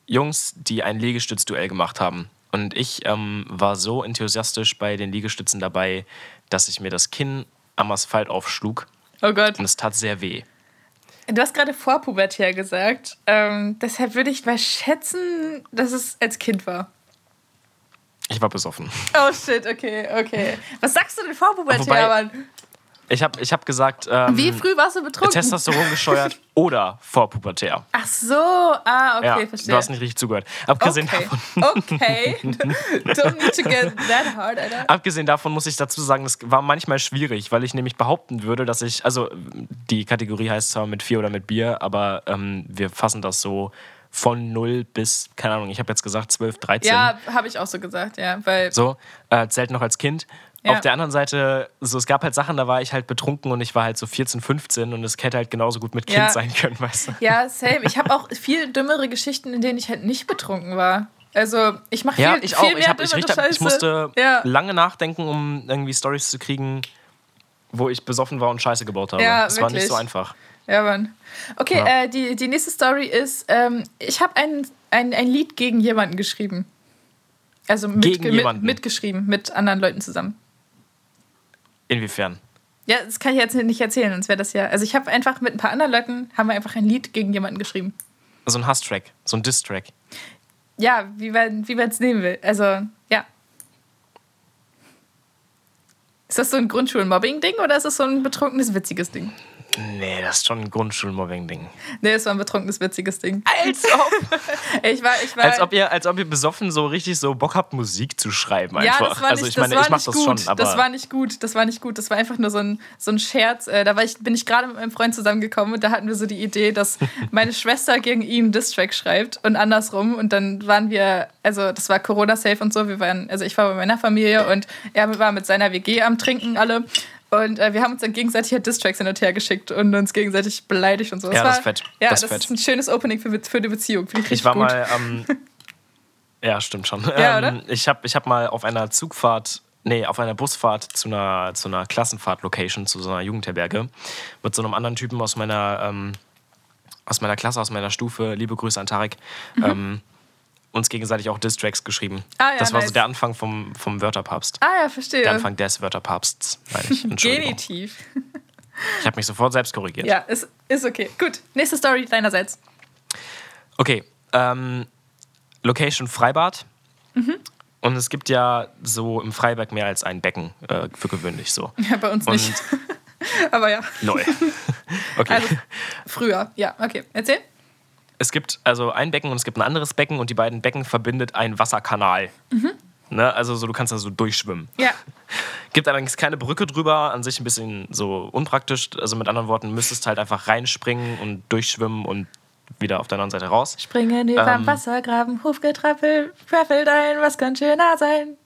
Jungs, die ein Liegestützduell gemacht haben. Und ich ähm, war so enthusiastisch bei den Liegestützen dabei, dass ich mir das Kinn am Asphalt aufschlug Oh Gott. und es tat sehr weh. Du hast gerade vorpubertär gesagt. Ähm, deshalb würde ich mal schätzen, dass es als Kind war. Ich war besoffen. Oh shit, okay, okay. Was sagst du denn vorpubertär, Wobei- Mann? Ich habe ich hab gesagt, ähm, Wie früh warst du betrunken? Testosteron gesteuert oder vorpubertär. Ach so, ah, okay, ja, verstehe. du hast nicht richtig zugehört. Abgesehen, okay, davon, okay. Don't need to get that hard, Alter. abgesehen davon muss ich dazu sagen, das war manchmal schwierig, weil ich nämlich behaupten würde, dass ich, also die Kategorie heißt zwar mit Bier oder mit Bier, aber ähm, wir fassen das so von 0 bis, keine Ahnung, ich habe jetzt gesagt 12, 13. Ja, habe ich auch so gesagt, ja, weil So, äh, zählt noch als Kind. Ja. Auf der anderen Seite, so, es gab halt Sachen, da war ich halt betrunken und ich war halt so 14, 15 und es hätte halt genauso gut mit Kind Ja. sein können, weißt du? Ja, same. Ich habe auch viel dümmere Geschichten, in denen ich halt nicht betrunken war. Also, ich mache viel, Ja, ich viel auch. mehr Ich, hab, ich, dümmere ich, ich musste ja. lange nachdenken, um irgendwie Stories zu kriegen, wo ich besoffen war und Scheiße gebaut habe. Ja, das war nicht wirklich. so einfach. Ja, Mann. Okay, Ja. Äh, die, die nächste Story ist, ähm, ich habe ein, ein, ein Lied gegen jemanden geschrieben. Also mit, Gegen mit, jemanden? mitgeschrieben, mit anderen Leuten zusammen. Inwiefern? Ja, das kann ich jetzt nicht erzählen, sonst wäre das ja. Also ich habe einfach mit ein paar anderen Leuten, haben wir einfach ein Lied gegen jemanden geschrieben. So ein Hass-Track, so ein Diss-Track. Ja, wie man wie es nehmen will. Also, ja. Ist das so ein Grundschulmobbing-Ding oder ist das so ein betrunkenes, witziges Ding? Nee, das ist schon ein Grundschulmobbing-Ding. Nee, es war ein betrunkenes, witziges Ding. Als ob, Ich war, ich war, als, ob ihr, als ob ihr besoffen so richtig so Bock habt, Musik zu schreiben einfach. Ja, das war also nicht, ich meine, ich mach das gut. schon, aber das war nicht gut. Das war nicht gut. Das war einfach nur so ein, so ein Scherz. Äh, Da war ich, bin ich gerade mit meinem Freund zusammengekommen und da hatten wir so die Idee, dass meine Schwester gegen ihn einen Distrack schreibt und andersrum. Und dann waren wir, also das war Corona-safe und so. Wir waren, also ich war bei meiner Familie und er war mit seiner WG am Trinken alle. Und äh, wir haben uns dann gegenseitig halt Distracks hin und her geschickt und uns gegenseitig beleidigt und so. Ja, war, das ist fett. Ja, Das das, ist fett. ist ein schönes Opening für, für die Beziehung. Finde ich richtig ich war gut. mal ähm, Ja, stimmt schon. Ja, ähm, oder? Ich habe ich hab mal auf einer Zugfahrt, nee, auf einer Busfahrt zu einer, zu einer Klassenfahrt-Location, zu so einer Jugendherberge, mit so einem anderen Typen aus meiner, ähm, aus meiner Klasse, aus meiner Stufe, liebe Grüße an Tarek, ähm, uns gegenseitig auch Distracks geschrieben. Ah, ja, das war so nice. der Anfang vom, vom Wörterpapst. Ah ja, verstehe. Der Anfang des Wörterpapsts, meine ich. Genitiv. Ich habe mich sofort selbst korrigiert. Ja, ist, ist okay. Gut. Nächste Story deinerseits. Okay, ähm, Location Freibad. Mhm. Und es gibt ja so im Freiberg mehr als ein Becken, äh, für gewöhnlich so. Ja, bei uns Und nicht. Aber ja, lol. Okay. also früher. Ja, okay. Erzähl. Es gibt also ein Becken und es gibt ein anderes Becken und die beiden Becken verbindet ein Wasserkanal. Mhm. Ne? Also so, du kannst da so durchschwimmen. Ja. Gibt allerdings keine Brücke drüber, an sich ein bisschen so unpraktisch. Also mit anderen Worten, müsstest halt einfach reinspringen und durchschwimmen und wieder auf der anderen Seite raus. Springen über Ähm. Wassergraben, Hufgetrappel, trappelt ein, was kann schöner sein?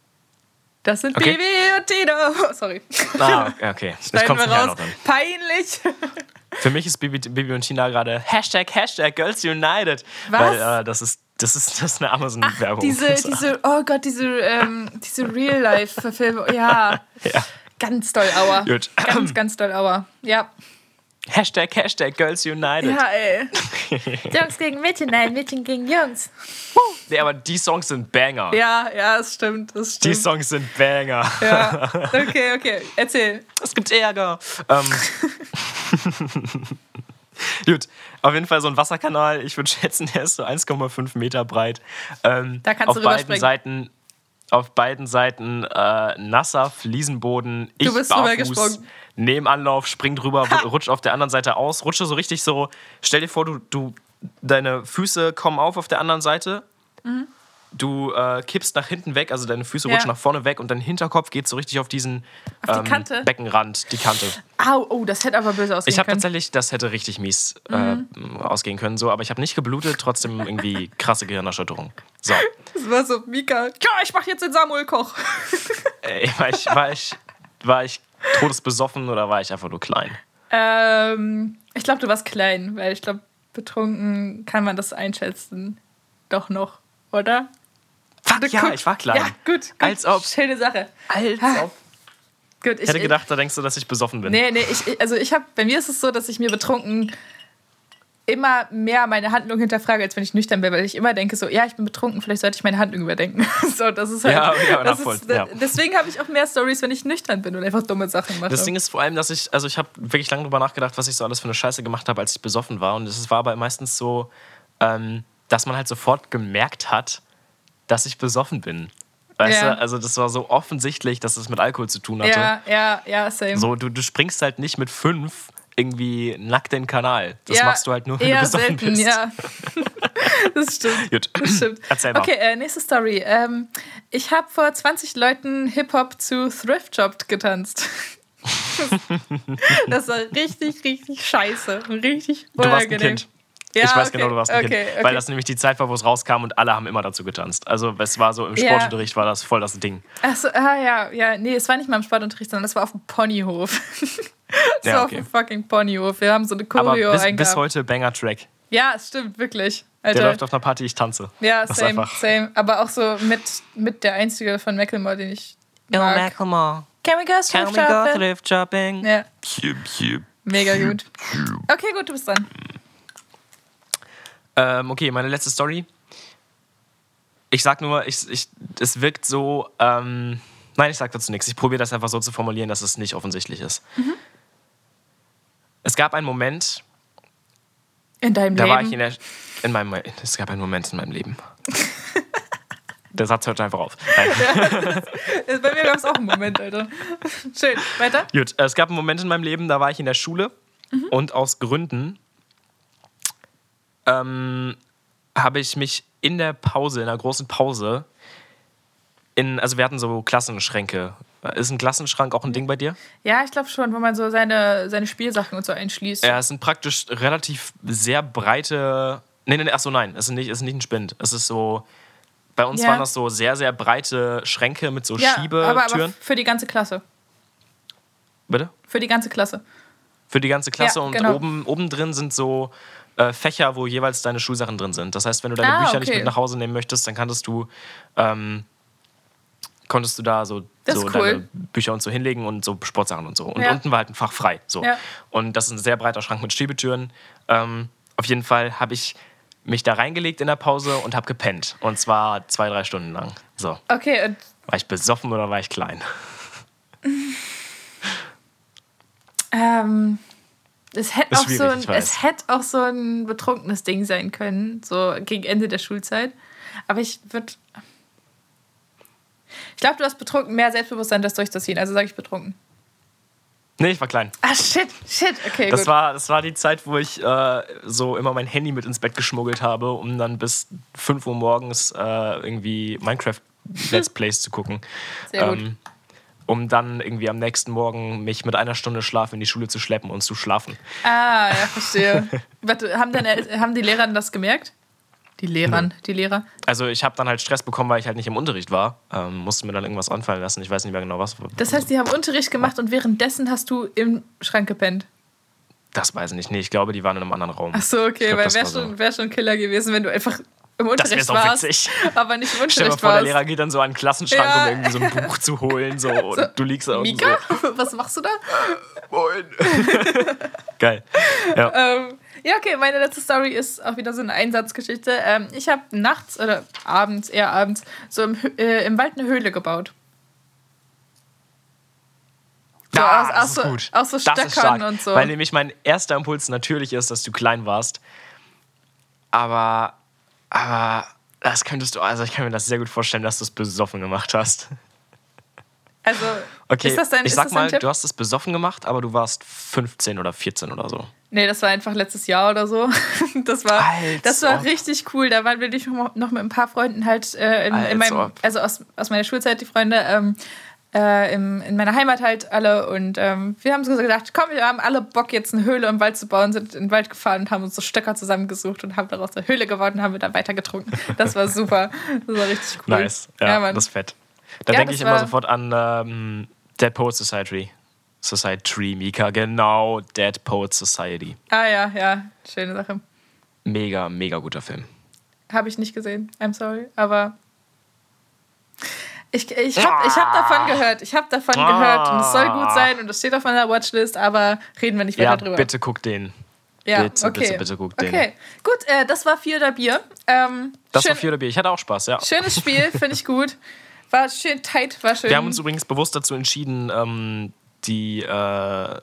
Das sind Okay. Bibi und Tino. Sorry. Ah, okay. Das Schneiden kommt wir raus. Peinlich. Für mich ist Bibi, Bibi und Tina gerade Hashtag, Hashtag Girls United. Was? Weil äh, das, ist, das, ist, das ist eine Amazon-Werbung. Diese, diese, oh Gott, diese, ähm, diese Real-Life-Verfilmung. Ja, ja. ganz doll Aua. Gut. Ganz, ganz doll Aua. Ja. Hashtag, Hashtag Girls United. Ja, ey. Jungs gegen Mädchen, nein, Mädchen gegen Jungs. Nee, aber die Songs sind Banger. Ja, ja, das stimmt. Das Die stimmt. Songs sind Banger. Ja. Okay, okay. Erzähl. Es gibt Ärger. Ähm. Gut, auf jeden Fall so ein Wasserkanal. Ich würde schätzen, der ist so 1,5 Meter breit. Ähm, Da kannst auf du beiden. Seiten Auf beiden Seiten äh, nasser Fliesenboden. Ich Du bist barfuß, rübergesprungen. Nehme Anlauf, spring drüber, rutsch auf der anderen Seite aus, rutsche so richtig so. Stell dir vor, du, du deine Füße kommen auf auf der anderen Seite. Du äh, kippst nach hinten weg, also deine Füße Mhm. Ja. rutschen nach vorne weg und dein Hinterkopf geht so richtig auf diesen ähm, Auf die Kante? Beckenrand, die Kante. Au, oh, das hätte aber böse ausgehen Ich habe können. tatsächlich, das hätte richtig mies Mhm. äh, ausgehen können, so, aber ich habe nicht geblutet, trotzdem irgendwie krasse Gehirnerschütterung. So, Das war so, Mika, ja, ich mach jetzt den Samuel Koch. äh, war, ich, war, ich, war ich todesbesoffen oder war ich einfach nur klein? Ähm, ich glaube, du warst klein, weil ich glaube, betrunken kann man das einschätzen. Doch noch, oder? Fuck, Du ja, guck- ich war klein. Ja, gut. gut. Als ob. Schöne Sache. Als ob. Gut, Ich hätte gedacht, da denkst du, dass ich besoffen bin. Nee, nee, ich, ich- also ich habe, bei mir ist es so, dass ich mir betrunken immer mehr meine Handlung hinterfrage, als wenn ich nüchtern bin, weil ich immer denke so, ja, ich bin betrunken, vielleicht sollte ich meine Handlung überdenken. so, das ist halt, Ja, aber das ist, ja. Deswegen habe ich auch mehr Stories, wenn ich nüchtern bin und einfach dumme Sachen mache. Das Ding ist vor allem, dass ich, also ich habe wirklich lange drüber nachgedacht, was ich so alles für eine Scheiße gemacht habe, als ich besoffen war. Und es war aber meistens so, ähm, dass man halt sofort gemerkt hat, dass ich besoffen bin. Weißt Ja. du, also das war so offensichtlich, dass es mit Alkohol zu tun hatte. ja, ja, ja, same. So, du, du springst halt nicht mit fünf irgendwie nackt in den Kanal. Das ja, machst du halt nur, wenn du besoffen selten, bist. Ja. das stimmt. Gut. Das stimmt. Erzähl mal. Okay, äh, nächste Story. Ähm, ich habe vor 20 Leuten Hip-Hop zu Thrift Shop getanzt. das war richtig, richtig scheiße. Richtig Du warst ein unangenehm. Kind. Ja, ich weiß okay, genau, du warst ein okay, Kind. okay. Weil das nämlich die Zeit war, wo es rauskam und alle haben immer dazu getanzt. Also es war so, im Ja. Sportunterricht war das voll das Ding. Achso, ah ja, ja, nee, es war nicht mal im Sportunterricht, sondern das war auf dem Ponyhof. das Ja, war okay. auf dem fucking Ponyhof. Wir haben so eine Aber Choreo bis, bis eingehabt. heute Banger-Track. Ja, es stimmt, wirklich. Der Alter. läuft auf einer Party, ich tanze. ja, Das same, same. Aber auch so mit, mit der einzige von Macklemore, den ich mag. Macklemore. Can we go Can thrift we go shopping? thrift shopping? Ja. Mega gut. Okay, gut, du bist dran. Ähm, okay, meine letzte Story. Ich sag nur, ich, ich, es wirkt so. Ähm, nein, ich sag dazu nichts. Ich probiere das einfach so zu formulieren, dass es nicht offensichtlich ist. Es gab einen Moment, In deinem da Leben. war ich in der. In meinem, es gab einen Moment in meinem Leben. der Satz hört einfach auf. Nein. Bei mir gab es auch einen Moment, Alter. Schön. Weiter? Gut, es gab einen Moment in meinem Leben, da war ich in der Schule und aus Gründen ähm, habe ich mich in der Pause, in der großen Pause, in, also wir hatten so Klassenschränke. Ist ein Klassenschrank auch ein Ding bei dir? Ja, ich glaube schon, wo man so seine, seine Spielsachen und so einschließt. Ja, es sind praktisch relativ sehr breite. Nee, nee, nee, achso, nein, es ist nicht, es ist nicht ein Spind. Es ist so. Bei uns Ja. waren das so sehr, sehr breite Schränke mit so ja aber, Schiebetüren. aber für die ganze Klasse. Bitte? Für die ganze Klasse. Für die ganze Klasse Ja, und genau. oben, oben drin sind so äh, Fächer, wo jeweils deine Schulsachen drin sind. Das heißt, wenn du deine Ah, Bücher nicht okay. mit nach Hause nehmen möchtest, dann kanntest du, ähm, konntest du da so, so cool. deine Bücher und so hinlegen und so Sportsachen und so. Und Ja. unten war halt ein Fach frei. So. Ja. Und das ist ein sehr breiter Schrank mit Schiebetüren. Ähm, auf jeden Fall habe ich mich da reingelegt in der Pause und habe gepennt. Und zwar zwei, drei Stunden lang. So. Okay, und War ich besoffen oder war ich klein? ähm, es hätte auch so ein, es hätte auch so ein betrunkenes Ding sein können, so gegen Ende der Schulzeit. Aber ich würde. Ich glaube, du hast betrunken mehr Selbstbewusstsein, das durchzuziehen. Also sage ich betrunken. Nee, ich war klein. Ah, shit, shit. Okay, Das gut. war, das war die Zeit, wo ich äh, so immer mein Handy mit ins Bett geschmuggelt habe, um dann bis 5 Uhr morgens äh, irgendwie Minecraft-Let's Plays zu gucken. Sehr gut. Ähm, um dann irgendwie am nächsten Morgen mich mit einer Stunde Schlaf in die Schule zu schleppen und zu schlafen. Ah, ja, verstehe. Haben, deine, haben die Lehrer das gemerkt? Die Lehrern, die Lehrer. Also ich habe dann halt Stress bekommen, weil ich halt nicht im Unterricht war. Ähm, musste mir dann irgendwas anfallen lassen. Ich weiß nicht mehr genau was. Das heißt, die haben Unterricht gemacht und währenddessen hast du im Schrank gepennt. Das weiß ich nicht. Nee, ich glaube, die waren in einem anderen Raum. Ach so, okay, glaub, weil das wäre war so. schon, wär schon Killer gewesen, wenn du einfach im Das Unterricht so warst, witzig. aber nicht im Stell dir Unterricht vor, der. Lehrer geht dann so an den Klassenschrank, Ja. um irgendwie so ein Buch zu holen. So, und du liegst da und Mika, was machst du da? so. Moin. Geil. Ja. Ähm, ja, okay, meine letzte Story ist auch wieder so eine Einsatzgeschichte. Ähm, ich habe nachts oder abends, eher abends, so im, äh, im Wald eine Höhle gebaut. So Ah, aus, das aus, ist so, gut. aus so Das ist Stöckern und so. Weil nämlich mein erster Impuls natürlich ist, dass du klein warst. Aber, aber das könntest du, also ich kann mir das sehr gut vorstellen, dass du es besoffen gemacht hast. Also, Okay, ist das dein, ich sag mal, Tipp? du hast es besoffen gemacht, aber du warst 15 oder 14 oder so. Nee, das war einfach letztes Jahr oder so. Das war, das war ob. richtig cool. Da waren wir nicht noch noch mit ein paar Freunden halt äh, in, in meinem, also aus, aus meiner Schulzeit, die Freunde, ähm, äh, im, in meiner Heimat halt alle. Und ähm, wir haben so gedacht, komm, wir haben alle Bock, jetzt eine Höhle im Wald zu bauen, sind in den Wald gefahren und haben uns so Stöcker zusammengesucht und haben daraus eine Höhle gebaut und haben wir dann weiter getrunken. Das war super. Das war richtig cool. Nice. Ja, Mann. das ist fett. Da Ja, denke ich immer sofort an ähm, Dead Poet Society. Society, Mika, genau, Dead Poet Society. ah ja, ja, schöne Sache. Mega, mega guter Film. Habe ich nicht gesehen. I'm sorry. Aber ich, ich habe ich hab davon gehört. Ich habe davon Ah. gehört und es soll gut sein und es steht auf meiner Watchlist, aber reden wir nicht weiter Ja, drüber. bitte guck den. Ja, bitte, okay. bitte, bitte guck den. Okay, gut, äh, das war vier oder Bier. Ähm, Das schön, war Vier oder Bier. Ich hatte auch Spaß, ja. Schönes Spiel, finde ich gut. War schön tight, war schön. Wir haben uns übrigens bewusst dazu entschieden, ähm, die äh,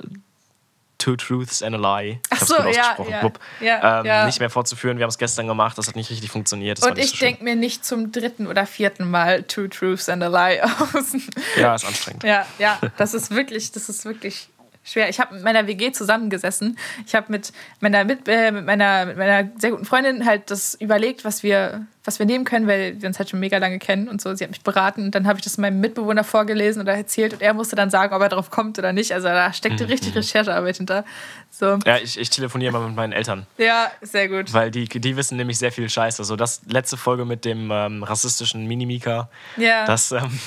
Two Truths and a Lie, Ach ich hab's so, ja, ja, ja, ähm, ja. nicht mehr fortzuführen. Wir haben es gestern gemacht, das hat nicht richtig funktioniert. Das und ich so denke mir nicht zum dritten oder vierten Mal Two Truths and a Lie aus. Ja, ist anstrengend. Ja, ja, das ist wirklich, das ist wirklich schwer. Ich habe mit meiner WG zusammengesessen. Ich habe mit meiner, mit, äh, mit, meiner, mit meiner sehr guten Freundin halt das überlegt, was wir, was wir nehmen können, weil wir uns halt schon mega lange kennen und so. Sie hat mich beraten und dann habe ich das meinem Mitbewohner vorgelesen oder erzählt und er musste dann sagen, ob er darauf kommt oder nicht. Also da steckte richtig Recherchearbeit hinter. So. Ja, ich, ich telefoniere immer mit meinen Eltern, Ja, sehr gut. weil die, die wissen nämlich sehr viel Scheiße. So, das letzte Folge mit dem ähm, rassistischen Minimika, Ja. das, ähm,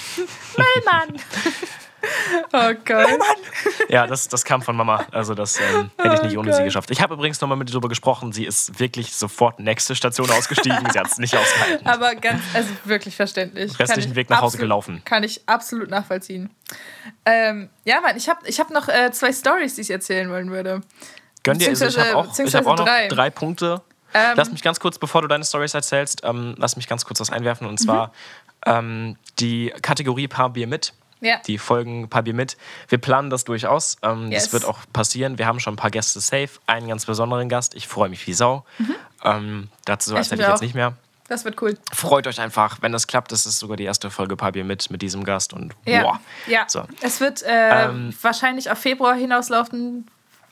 Müllmann. Oh Gott. Ja, das, das kam von Mama. Also das ähm, hätte ich nicht Oh ohne sie Gott. geschafft. Ich habe übrigens nochmal mit ihr darüber gesprochen. Sie ist wirklich sofort nächste Station ausgestiegen. sie hat es nicht ausgehalten. Aber ganz, also wirklich verständlich. Restlichen Weg nach Hause gelaufen. Kann ich absolut nachvollziehen. Ähm, ja, Mann, ich habe ich hab noch äh, zwei Stories, die ich erzählen wollen würde. Gönn dir, also ich habe auch, ich hab auch noch beziehungsweise drei, drei. Punkte. Ähm, lass mich ganz kurz, bevor du deine Stories erzählst, ähm, lass mich ganz kurz was einwerfen. Und zwar ähm, die Kategorie Paar Bier mit. Ja. Die Folgen Paar Bier mit. Wir planen das durchaus. Ähm, Yes. Das wird auch passieren. Wir haben schon ein paar Gäste safe. Einen ganz besonderen Gast. Ich freue mich wie Sau. Ähm, dazu Ich erzähle ich jetzt nicht mehr. Das wird cool. Freut euch einfach, wenn das klappt. Das ist sogar die erste Folge Paar Bier mit mit diesem Gast. Und Ja. boah. ja. So. Es wird äh, Ähm, wahrscheinlich auf Februar hinauslaufen,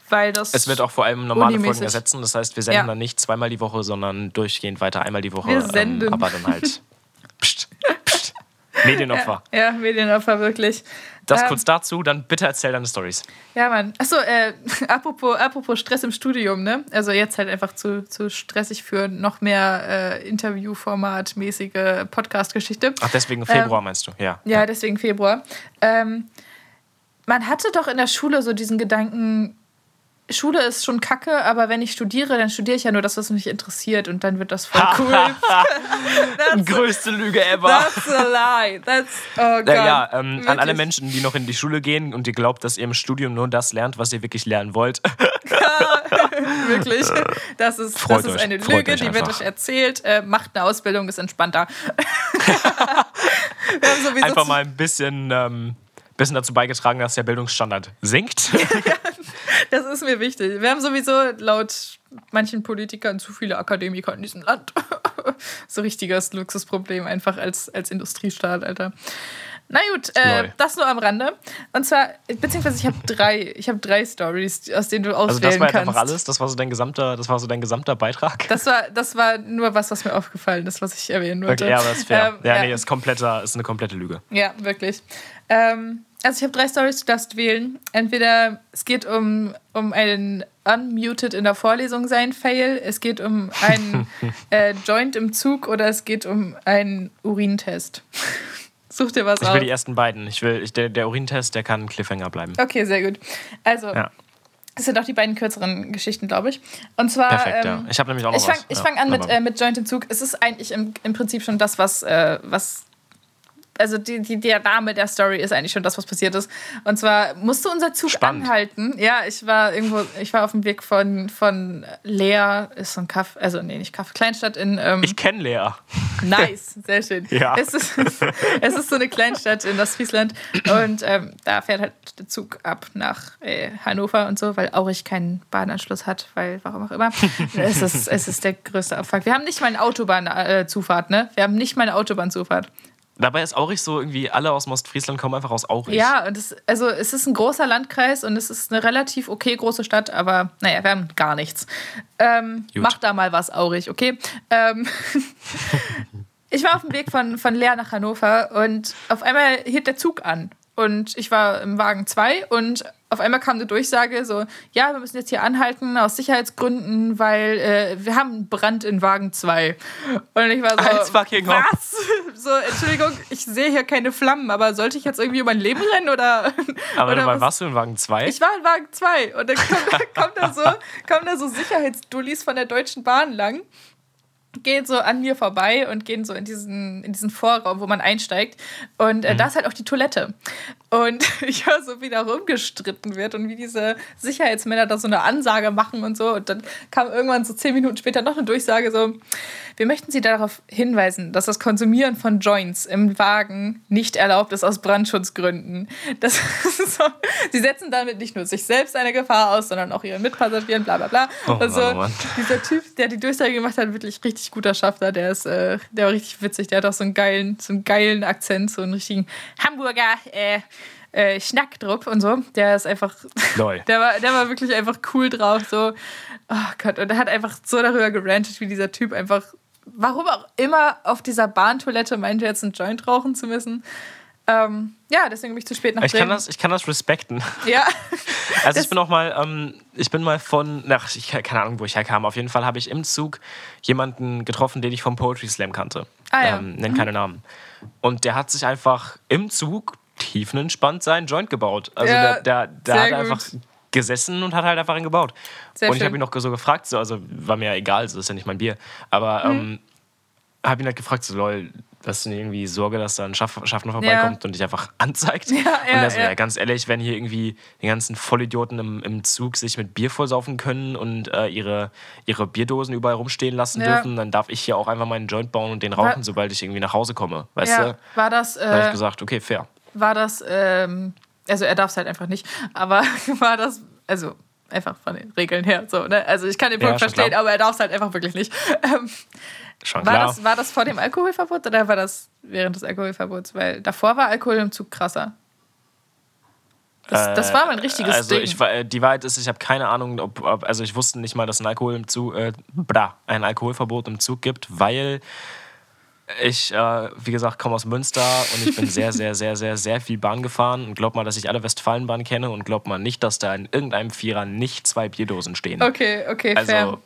weil das. Es wird auch vor allem normale Folgen Unimäßig. ersetzen. Das heißt, wir senden Ja. dann nicht zweimal die Woche, sondern durchgehend weiter einmal die Woche. Wir senden. Ähm, aber dann halt. Psst. Medienopfer. Ja, Medienopfer, wirklich. Das Ähm, kurz dazu, dann bitte erzähl deine Stories. Ja, Mann. Achso, äh, apropos, apropos Stress im Studium, ne? Also jetzt halt einfach zu, zu stressig für noch mehr äh, Interviewformat-mäßige Podcast-Geschichte. Ach, deswegen Februar meinst du? Ja. Ja, deswegen Februar. Ähm, man hatte doch in der Schule so diesen Gedanken, Schule ist schon kacke, aber wenn ich studiere, dann studiere ich ja nur das, was mich interessiert und dann wird das voll cool. Größte Lüge ever. That's a lie. That's, oh Gott. Ja, ja ähm, an alle. Menschen, die noch in die Schule gehen und ihr glaubt, dass ihr im Studium nur das lernt, was ihr wirklich lernen wollt. Wirklich. Das ist, Freut das ist euch. eine Freut Lüge, die wird euch erzählt. Äh, macht eine Ausbildung, ist entspannter. Wir haben sowieso Einfach mal ein bisschen, ähm, bisschen dazu beigetragen, dass der Bildungsstandard sinkt. Das ist mir wichtig. Wir haben sowieso laut manchen Politikern zu viele Akademiker in diesem Land. so richtiges Luxusproblem einfach als, als Industriestaat, Alter. Na gut, äh, das nur am Rande. Und zwar, beziehungsweise ich habe drei, ich habe drei Stories, aus denen du Also auswählen das war kannst. einfach alles. Das war so dein gesamter, das war so dein gesamter Beitrag. Das war, das war nur was, was mir aufgefallen ist, was ich erwähnen wollte. Okay, ja, aber das ist fair. Ähm, ja, ja. nee, ist, kompletter, ist eine komplette Lüge. Ja, wirklich. Ähm, also ich habe drei Stories, du darfst wählen. Entweder es geht um, um einen Unmuted in der Vorlesung sein Fail, es geht um einen äh, Joint im Zug oder es geht um einen Urintest. Such dir was Ich aus. will die ersten beiden. Ich will, ich, der, der Urintest, der kann ein Cliffhanger bleiben. Okay, sehr gut. Also, Ja, das sind auch die beiden kürzeren Geschichten, glaube ich. Und zwar. perfekt, ähm, ja. Ich habe nämlich auch noch ich fange was. ich ja, an mit, äh, mit Joint im Zug. Es ist eigentlich im, im Prinzip schon das, was, äh, was also die, die, der Name der Story ist eigentlich schon das, was passiert ist. Und zwar musste unser Zug Spannend. anhalten. Ja, ich war irgendwo, ich war auf dem Weg von, von Leer, ist so ein Kaff, also nee, nicht Kaff, Kleinstadt in ähm, Ich kenne Lea. Nice, sehr schön. Ja. Es, ist, es ist so eine Kleinstadt in Ostfriesland und ähm, da fährt halt der Zug ab nach äh, Hannover und so, weil Aurich keinen Bahnanschluss hat, weil warum auch immer. es, ist, es ist der größte Abfuck. Wir haben nicht mal eine Autobahnzufahrt, ne? Wir haben nicht mal eine Autobahnzufahrt. Dabei ist Aurich so irgendwie, alle aus Ostfriesland kommen einfach aus Aurich. Ja, und es, also es ist ein großer Landkreis und es ist eine relativ okay große Stadt, aber naja, wir haben gar nichts. Ähm, mach da mal was, Aurich, okay? Ähm, ich war auf dem Weg von, von Leer nach Hannover und auf einmal hielt der Zug an. Und ich war im Wagen 2 und auf einmal kam eine Durchsage so, ja, wir müssen jetzt hier anhalten aus Sicherheitsgründen, weil äh, wir haben einen Brand in Wagen 2. Und ich war so, Als fucking was? So, Entschuldigung, ich sehe hier keine Flammen, aber sollte ich jetzt irgendwie um mein Leben rennen oder Aber oder was? warst du in Wagen 2? Ich war in Wagen 2 und dann kommt, kommt da so, kommen da so Sicherheitsdullis von der Deutschen Bahn lang, gehen so an mir vorbei und gehen so in diesen, in diesen Vorraum, wo man einsteigt. Und äh, da ist halt auch die Toilette. Und ich höre so, wie da rumgestritten wird und wie diese Sicherheitsmänner da so eine Ansage machen und so. Und dann kam irgendwann so zehn Minuten später noch eine Durchsage so, wir möchten Sie darauf hinweisen, dass das Konsumieren von Joints im Wagen nicht erlaubt ist aus Brandschutzgründen. Das so, Sie setzen damit nicht nur sich selbst eine Gefahr aus, sondern auch Ihren Mitpassagieren, bla bla bla. Oh und so, Mann, oh dieser Typ, der die Durchsage gemacht hat, wirklich richtig guter Schaffner. Der ist, äh, der war richtig witzig. Der hat auch so einen geilen, so einen geilen Akzent, so einen richtigen Hamburger äh, äh, Schnackdruck und so. Der ist einfach, Lol. der war, der war wirklich einfach cool drauf. So, oh Gott, und er hat einfach so darüber gerantet, wie dieser Typ einfach, warum auch immer auf dieser Bahntoilette meinte, jetzt einen Joint rauchen zu müssen. Ähm, ja, deswegen bin ich zu spät nach Ich kann, das, ich kann das respekten. Ja, Also ich bin auch mal, ähm, ich bin mal von, nach, ich keine Ahnung, wo ich herkam. Auf jeden Fall habe ich im Zug jemanden getroffen, den ich vom Poetry Slam kannte. Ah, ja. ähm, nenn keine Namen. Und der hat sich einfach im Zug tiefenentspannt seinen Joint gebaut. Also Ja, der, der, der hat gut. einfach gesessen und hat halt einfach einen gebaut. Sehr und ich habe ihn noch so gefragt, so, also war mir ja egal, das ist ja nicht mein Bier, aber Mhm. ähm, habe ihn halt gefragt, so lol, hast du irgendwie Sorge, dass da ein Schaff Schaffner vorbeikommt und dich einfach anzeigt? Ja, und ja, er so, ja. ja. ganz ehrlich, wenn hier irgendwie die ganzen Vollidioten im, im Zug sich mit Bier vollsaufen können und äh, ihre, ihre Bierdosen überall rumstehen lassen Ja. dürfen, dann darf ich hier auch einfach meinen Joint bauen und den rauchen, sobald ich irgendwie nach Hause komme. Weißt ja, du? war das, Da habe ich äh, gesagt, okay, fair. war das, ähm, also er darf es halt einfach nicht, aber war das, also einfach von den Regeln her so, ne? Also ich kann den Ja, Punkt schon verstehen, klar. aber er darf es halt einfach wirklich nicht. Ähm, Schon war, klar. das, war das vor dem Alkoholverbot oder war das während des Alkoholverbots? Weil davor war Alkohol im Zug krasser. Das, das war mein richtiges also Ding. Ich, war- äh, die Wahrheit ist, ich habe keine Ahnung, ob, ob, also ich wusste nicht mal, dass ein Alkohol im Zug, äh, bra, ein Alkoholverbot im Zug gibt, weil ich, äh, wie gesagt, komme aus Münster und ich bin sehr, sehr, sehr, sehr, sehr viel Bahn gefahren und glaub mal, dass ich alle Westfalenbahnen kenne und glaub mal nicht, dass da in irgendeinem Vierer nicht zwei Bierdosen stehen. okay, okay, fair. also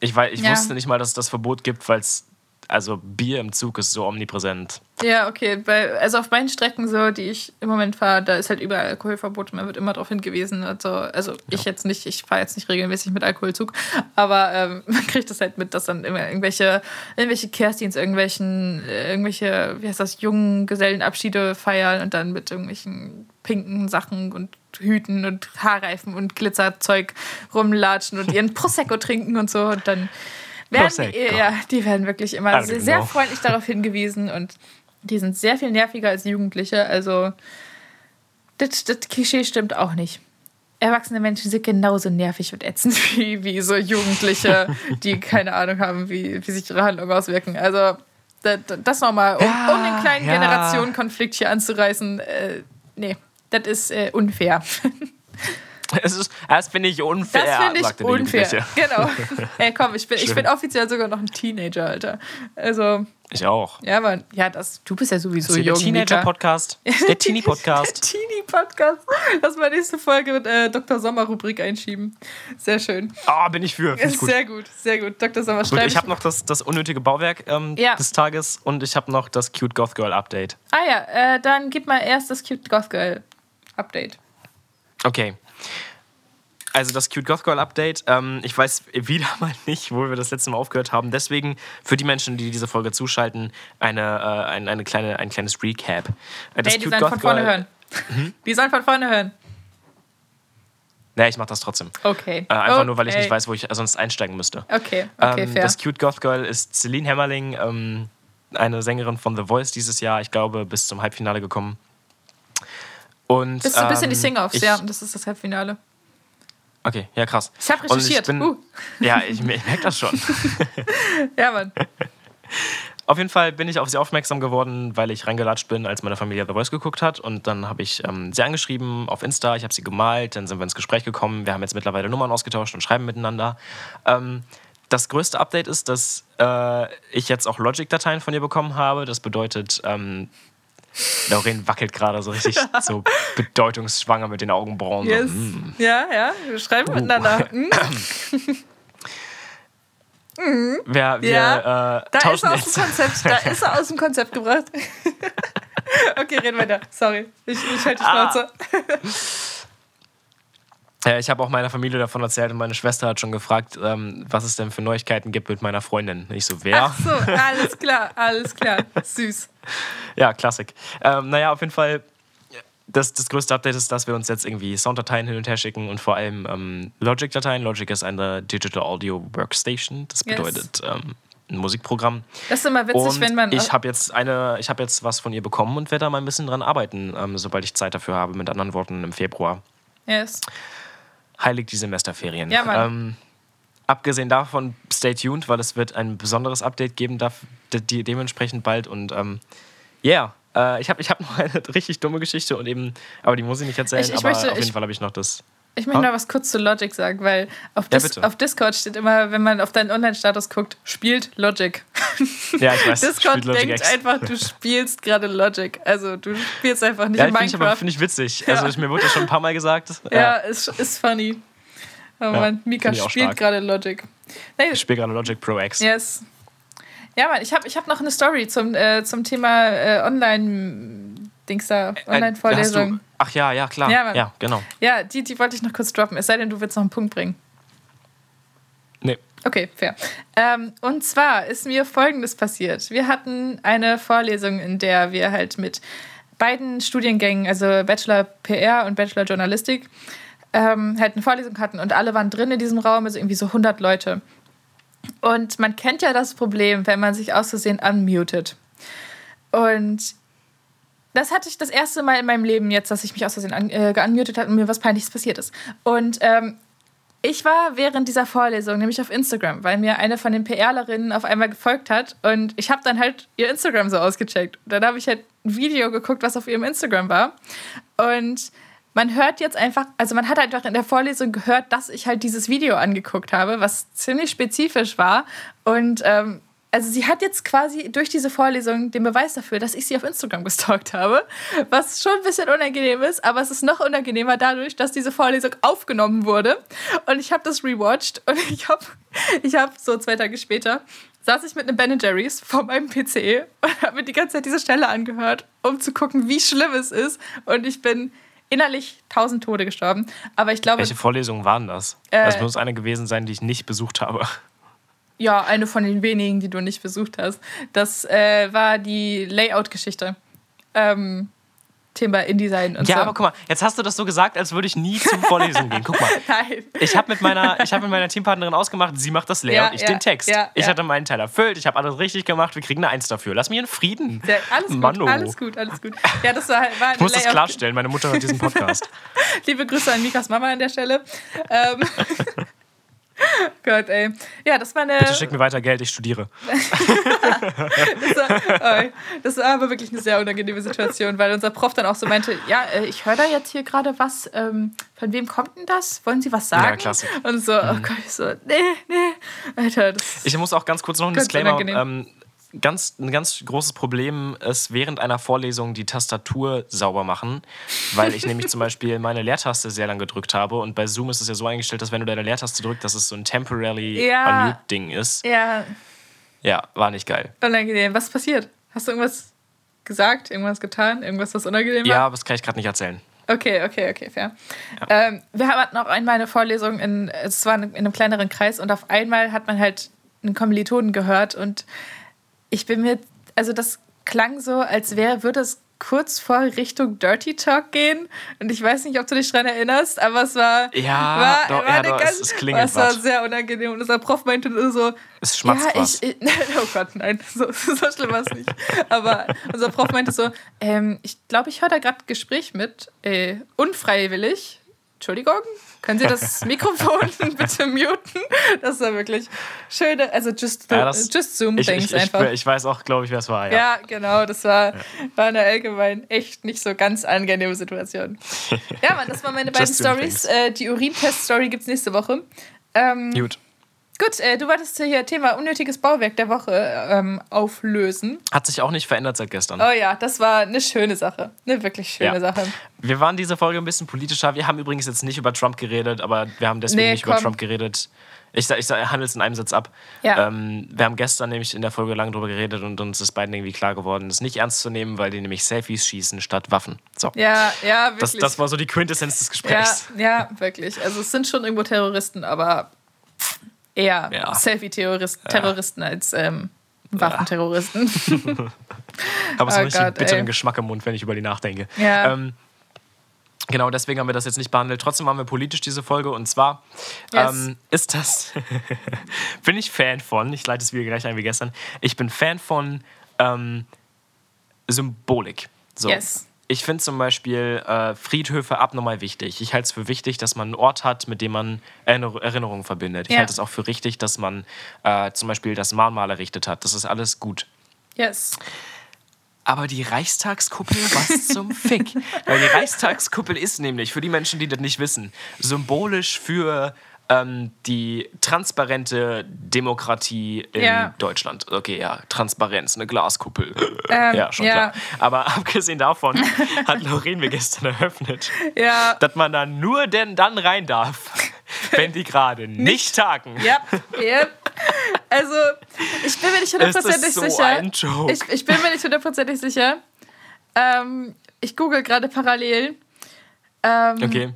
ich, wei- ich Ja. wusste nicht mal, dass es das Verbot gibt, weil es, also Bier im Zug ist so omnipräsent. Ja, okay. Bei, also auf meinen Strecken, so, die ich im Moment fahre, da ist halt überall Alkoholverbot. Man wird immer darauf hingewiesen. Also, also ich jetzt nicht, ich fahre jetzt nicht regelmäßig mit Alkoholzug, aber ähm, man kriegt das halt mit, dass dann immer irgendwelche, irgendwelche Kerstin irgendwelchen, äh, irgendwelche, wie heißt das, jungen Gesellenabschiede feiern und dann mit irgendwelchen pinken Sachen und Hüten und Haarreifen und Glitzerzeug rumlatschen und ihren Prosecco trinken und so. Und dann werden, ja, die werden wirklich immer sehr, sehr genau. freundlich darauf hingewiesen und die sind sehr viel nerviger als Jugendliche. Also, das, das Klischee stimmt auch nicht. Erwachsene Menschen sind genauso nervig und ätzend wie, wie so Jugendliche, die keine Ahnung haben, wie, wie sich ihre Handlungen auswirken. Also, das, das nochmal, um, Ja, um den kleinen ja. Generationenkonflikt hier anzureißen. Äh, nee, das ist äh, unfair. Es ist, das finde ich unfair, Das finde ich der unfair. Genau. Ey, komm, ich bin, ich bin offiziell sogar noch ein Teenager, Alter. Also, Ich auch. ja, man, ja, das, du bist ja sowieso der jung. Mika. Teenager-Podcast. Das ist Der Teenie-Podcast. Teenie-Podcast. Lass mal nächste Folge mit äh, Dr. Sommer-Rubrik einschieben. Sehr schön. Ah, bin ich für. Ich gut. Sehr gut, sehr gut. Dr. Sommer, Gut, schreib ich habe noch das, das unnötige Bauwerk ähm, Ja. des Tages und ich habe noch das Cute Goth Girl Update. Ah ja, äh, dann gib mal erst das Cute Goth Girl Update. Okay. Also das Cute Goth Girl Update. Ähm, ich weiß wieder mal nicht, wo wir das letzte Mal aufgehört haben. Deswegen für die Menschen, die diese Folge zuschalten, eine, äh, ein, eine kleine, ein kleines Recap. Äh, das Ey, die sollen von vorne hören. Mhm. Die sollen von vorne hören. Nee, ich mach das trotzdem. Okay. Äh, einfach nur, weil ich Okay. nicht weiß, wo ich sonst einsteigen müsste. Okay, okay, ähm, fair. das Cute Goth Girl ist Celine Hämmerling, ähm, eine Sängerin von The Voice dieses Jahr, ich glaube, bis zum Halbfinale gekommen. Und, Bist du ein bisschen die ähm, Sing-Offs, ich- ja, das ist das Halbfinale. Okay, ja, krass. Ich habe Und recherchiert. bin, uh. Ja, ich, ich merke das schon. Ja, Mann. Auf jeden Fall bin ich auf sie aufmerksam geworden, weil ich reingelatscht bin, als meine Familie The Voice geguckt hat. Und dann habe ich ähm, sie angeschrieben auf Insta, ich habe sie gemalt, dann sind wir ins Gespräch gekommen. Wir haben jetzt mittlerweile Nummern ausgetauscht und schreiben miteinander. Ähm, das größte Update ist, dass äh, ich jetzt auch Logic-Dateien von ihr bekommen habe. Das bedeutet, ähm, Lauren wackelt gerade so richtig so bedeutungsschwanger mit den Augenbrauen. Yes. So, mm. Ja, ja, wir schreiben miteinander. Hm? Wir, wir Ja, äh, Da ist er aus jetzt. dem Konzept, da ist er aus dem Konzept gebracht. okay, reden weiter. Sorry, ich, ich halte die Ah. Äh, ich habe auch meiner Familie davon erzählt und meine Schwester hat schon gefragt, ähm, was es denn für Neuigkeiten gibt mit meiner Freundin. Ich so, wer? Ach so, alles klar, alles klar. Süß. Ja, Klassik. Ähm, naja, auf jeden Fall, das, das größte Update ist, dass wir uns jetzt irgendwie Sounddateien hin und her schicken und vor allem ähm, Logic-Dateien. Logic ist eine Digital Audio Workstation. Das Yes. bedeutet ähm, ein Musikprogramm. Das ist immer witzig, und wenn man. ich habe jetzt eine, ich habe jetzt was von ihr bekommen und werde da mal ein bisschen dran arbeiten, ähm, sobald ich Zeit dafür habe. Mit anderen Worten im Februar. yes. Heilig die Semesterferien. Ja, Mann. Ähm, abgesehen davon, stay tuned, weil es wird ein besonderes Update geben, darf, de de dementsprechend bald. Und ähm, yeah, äh, ich habe ich hab noch eine richtig dumme Geschichte und eben, aber die muss ich nicht erzählen, Ich- ich aber möchte- auf jeden Fall habe ich noch das. Ich möchte noch was kurz zu Logic sagen, weil auf, Ja, Dis auf Discord steht immer, wenn man auf deinen Online-Status guckt, spielt Logic. Ja, ich weiß. Discord denkt X. einfach, du spielst gerade Logic. Also du spielst einfach nicht Ja, in finde ich aber Minecraft. find ich witzig. Ja. Also ich, mir wurde das schon ein paar Mal gesagt. ja, ist, ist funny. Oh Mann, Mika spielt gerade Logic. Nee, Ich spiele gerade Logic Pro X. Yes. Ja, Mann, ich habe ich hab noch eine Story zum, äh, zum Thema äh, Dings da, Äh, hast Online-Vorlesung. Ach ja, ja, klar. Ja, Ja, genau. Ja, die, die wollte ich noch kurz droppen. Es sei denn, du willst noch einen Punkt bringen. Nee. Okay, fair. Ähm, und zwar ist mir Folgendes passiert. Wir hatten eine Vorlesung, in der wir halt mit beiden Studiengängen, also Bachelor PR und Bachelor Journalistik, ähm, halt eine Vorlesung hatten und alle waren drin in diesem Raum, also irgendwie so 100 Leute. Und man kennt ja das Problem, wenn man sich aus Versehen unmutet. Und das hatte ich das erste Mal in meinem Leben jetzt, dass ich mich aus Versehen an, äh, geunmutet habe und mir was Peinliches passiert ist. Und ähm, ich war während dieser Vorlesung nämlich auf Instagram, weil mir eine von den PRlerinnen auf einmal gefolgt hat und ich habe dann halt ihr Instagram so ausgecheckt. Dann habe ich halt ein Video geguckt, was auf ihrem Instagram war. Und man hört jetzt einfach, also man hat einfach in der Vorlesung gehört, dass ich halt dieses Video angeguckt habe, was ziemlich spezifisch war. Und ähm, also sie hat jetzt quasi durch diese Vorlesung den Beweis dafür, dass ich sie auf Instagram gestalkt habe, was schon ein bisschen unangenehm ist, aber es ist noch unangenehmer dadurch, dass diese Vorlesung aufgenommen wurde und ich habe das rewatcht und ich habe ich hab so zwei Tage später saß ich mit einem Ben Jerry's vor meinem PC und habe mir die ganze Zeit diese Stelle angehört, um zu gucken, wie schlimm es ist und ich bin innerlich tausend Tode gestorben, aber ich glaube, Welche Vorlesungen waren das? Äh, das muss eine gewesen sein, die ich nicht besucht habe. Ja, eine von den wenigen, die du nicht besucht hast. Das äh, war die Layout-Geschichte. Ähm, Thema InDesign und Ja, so. aber guck mal, jetzt hast du das so gesagt, als würde ich nie zu Vorlesungen gehen. Guck mal. Nein. Ich habe mit, meiner, ich hab mit meiner Teampartnerin ausgemacht, sie macht das Layout, Ja, ich ja, den Text. ja, ich ja. hatte meinen Teil erfüllt, ich habe alles richtig gemacht, wir kriegen eine Eins dafür. Lass mich in Frieden. Sehr, alles gut, Manno. alles gut, alles gut. Ja, das war, war Ich muss das Layout- klarstellen, meine Mutter hört diesen Podcast. Liebe Grüße an Mikas Mama an der Stelle. Ähm, Gott, ey. Ja, das war eine. Bitte schick mir weiter Geld, ich studiere. Das war, oh, das war aber wirklich eine sehr unangenehme Situation, weil unser Prof dann auch so meinte: Ja, äh, ich höre da jetzt hier gerade was. Ähm, von wem kommt denn das? Wollen Sie was sagen? Ja, Klassik. Und so, oh Gott, ich so, nee, nee. Alter, das Ich muss auch ganz kurz noch ein Ganz Disclaimer. Ähm, ganz, ein ganz großes Problem ist während einer Vorlesung die Tastatur sauber machen, weil ich nämlich zum Beispiel meine Leertaste sehr lang gedrückt habe und bei Zoom ist es ja so eingestellt, dass wenn du deine Leertaste drückst, dass es so ein temporary Ja. Unmute-Ding ist. Ja, Ja, war nicht geil. unangenehm. Was passiert? Hast du irgendwas gesagt, irgendwas getan, irgendwas, was unangenehm Ja, war? aber das kann ich gerade nicht erzählen. Okay, okay, okay, fair. Ähm, wir hatten auch einmal eine Vorlesung, in, es war in einem kleineren Kreis und auf einmal hat man halt einen Kommilitonen gehört und ich bin mir, also das klang so, als wäre, würde es kurz vor Richtung Dirty Talk gehen und ich weiß nicht, ob du dich daran erinnerst, aber es war, Ja, war, doch, war ja, eine doch, es- ganz, es klingelt es war sehr unangenehm und unser Prof meinte nur so, Es schmatzt ja, ich, ich, oh Gott, nein, so, so schlimm war es nicht. Aber unser Prof meinte so, ähm, ich glaube, ich höre da gerade Gespräch mit, äh, unfreiwillig. Entschuldigung, können Sie das Mikrofon bitte muten? Das war wirklich schöne, also just, Ja, das- just Ich, Zoom-Things ich, ich, einfach. ich weiß auch, glaube ich, wer es war. Ja. Ja, genau, das war, war eine allgemein echt nicht so ganz angenehme Situation. Ja, Mann, das waren meine beiden Stories. Äh, die Urintest-Story gibt es nächste Woche. Ähm, Gut. Gut, äh, du wolltest hier Thema unnötiges Bauwerk der Woche ähm, auflösen. Hat sich auch nicht verändert seit gestern. Oh ja, das war eine schöne Sache. Eine wirklich schöne Ja. Sache. Wir waren diese Folge ein bisschen politischer. Wir haben übrigens jetzt nicht über Trump geredet, aber wir haben deswegen Nee, nicht über komm. Trump geredet. Ich, ich sa- handle es in einem Satz ab. Ja. Ähm, wir haben gestern nämlich in der Folge lang drüber geredet und uns ist beiden irgendwie klar geworden, das nicht ernst zu nehmen, weil die nämlich Selfies schießen statt Waffen. So. Ja, ja, wirklich. das, das war so die Quintessenz des ja, Gesprächs. ja, wirklich. Also es sind schon irgendwo Terroristen, aber eher Ja. Selfie-Terroristen Terroristen als ähm, Waffenterroristen. Aber so Oh einen richtig Gott, bitteren ey. Geschmack im Mund, wenn ich über die nachdenke. Ja. Ähm, genau, deswegen haben wir das jetzt nicht behandelt. Trotzdem haben wir politisch diese Folge und zwar Yes. ähm, ist das, bin ich Fan von, ich leite es wieder gleich ein wie gestern, ich bin Fan von ähm, Symbolik. So. Yes. Ich finde zum Beispiel äh, Friedhöfe abnormal wichtig. Ich halte es für wichtig, dass man einen Ort hat, mit dem man Erinner Erinnerungen verbindet. Ich Ja. halte es auch für richtig, dass man äh, zum Beispiel das Mahnmal errichtet hat. Das ist alles gut. yes. Aber die Reichstagskuppel, was zum Fick? Weil die Reichstagskuppel ist nämlich, für die Menschen, die das nicht wissen, symbolisch für ähm, die transparente Demokratie in Ja. Deutschland. Okay, ja, Transparenz, eine Glaskuppel. Ähm, ja, schon ja. klar. Aber abgesehen davon hat Lauren mir gestern eröffnet, Ja, dass man da nur denn dann rein darf, wenn die gerade nicht tagen. ja, ja. Also, ich bin mir nicht hundertprozentig ist so sicher. ein Joke. Ich, ich bin mir nicht hundertprozentig sicher. Ähm, ich google gerade parallel. Ähm, Okay.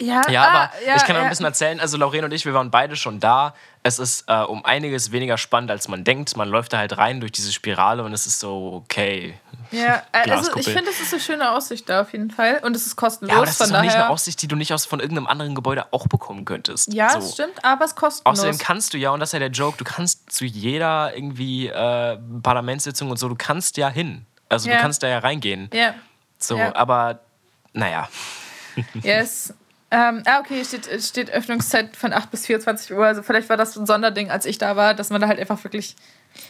Ja, Ja, ah, aber ja, ich kann noch ja. ein bisschen erzählen. Also, Lauren und ich, wir waren beide schon da. Es ist äh, um einiges weniger spannend, als man denkt. Man läuft da halt rein durch diese Spirale und es ist so, okay. Ja, äh, also ich finde, es ist eine schöne Aussicht da auf jeden Fall. Und es ist kostenlos. Ja, aber das von ist doch nicht daher. eine Aussicht, die du nicht aus von irgendeinem anderen Gebäude auch bekommen könntest. ja, so. das stimmt, aber es ist kostenlos. Außerdem kannst du ja, und das ist ja der Joke, du kannst zu jeder irgendwie äh, Parlamentssitzung und so, du kannst ja hin. Also du kannst da ja reingehen. ja, So, aber naja. yes. Ähm, ah, okay, steht, es steht Öffnungszeit von 8 bis 24 Uhr. Also vielleicht war das so ein Sonderding, als ich da war, dass man da halt einfach wirklich.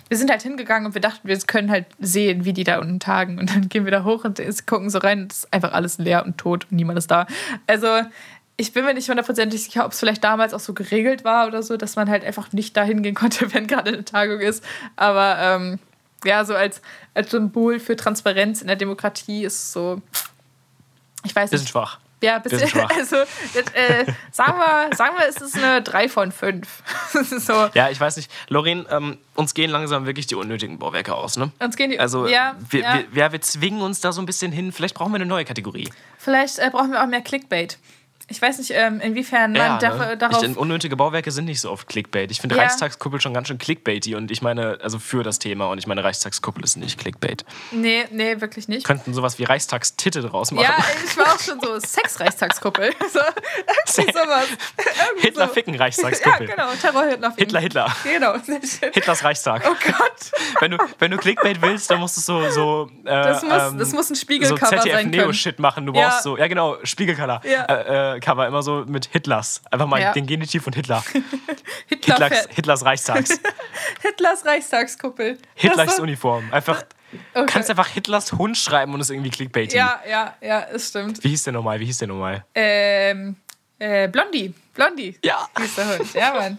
Wir sind halt hingegangen und wir dachten, wir können halt sehen, wie die da unten tagen. Und dann gehen wir da hoch und gucken so rein und es ist einfach alles leer und tot und niemand ist da. Also ich bin mir nicht hundertprozentig sicher, ob es vielleicht damals auch so geregelt war oder so, dass man halt einfach nicht da hingehen konnte, wenn gerade eine Tagung ist. Aber ähm, ja, so als, als Symbol für Transparenz in der Demokratie ist so. Ich weiß Bisschen nicht. schwach. Ja, Bisschen. Also, äh, sagen, wir, sagen wir, es ist eine 3 von 5. Das ist so. Ja, ich weiß nicht. Loren, ähm, uns gehen langsam wirklich die unnötigen Bauwerke aus, ne? Uns gehen die. Also, ja, wir, ja. Wir, ja, wir zwingen uns da so ein bisschen hin. Vielleicht brauchen wir eine neue Kategorie. Vielleicht äh, brauchen wir auch mehr Clickbait. Ich weiß nicht, ähm, inwiefern man Ja, ne? darauf. ich, unnötige Bauwerke sind nicht so oft Clickbait. Ich finde Ja. Reichstagskuppel schon ganz schön Clickbaity und ich meine, also für das Thema und ich meine, Reichstagskuppel ist nicht Clickbait. nee, nee, wirklich nicht. Könnten sowas wie Reichstagstitel draus machen. Ja, ich war auch schon so Sexreichstagskuppel. so, irgendwie sowas. Irgendwie Hitler so. ficken Ja, Reichstagskuppel. genau, Terror-Hitler. Hitler, Hitler. Genau, sehr schön. Hitlers Reichstag. Oh Gott. Wenn du, wenn du Clickbait willst, dann musst du so. so äh, Das muss, ähm, das muss ein so Spiegelcover sein. ZDF-Neo-Shit machen. Du Ja. brauchst so, ja genau, Spiegelcover. Ja. Äh, äh, Cover immer so mit Hitlers. Einfach mal Ja. den Genitiv von Hitler. Hitler Hitlers, Hitlers Reichstags. Hitlers Reichstagskuppel. Hitlers Uniform. Einfach, Okay. kannst einfach Hitlers Hund schreiben und es irgendwie Clickbaity. Ja, ja, ja, es stimmt. Wie hieß der nochmal? Wie hieß der nochmal? Ähm, äh, Blondie. Blondie. Ja. Hieß der Hund. Ja, Mann.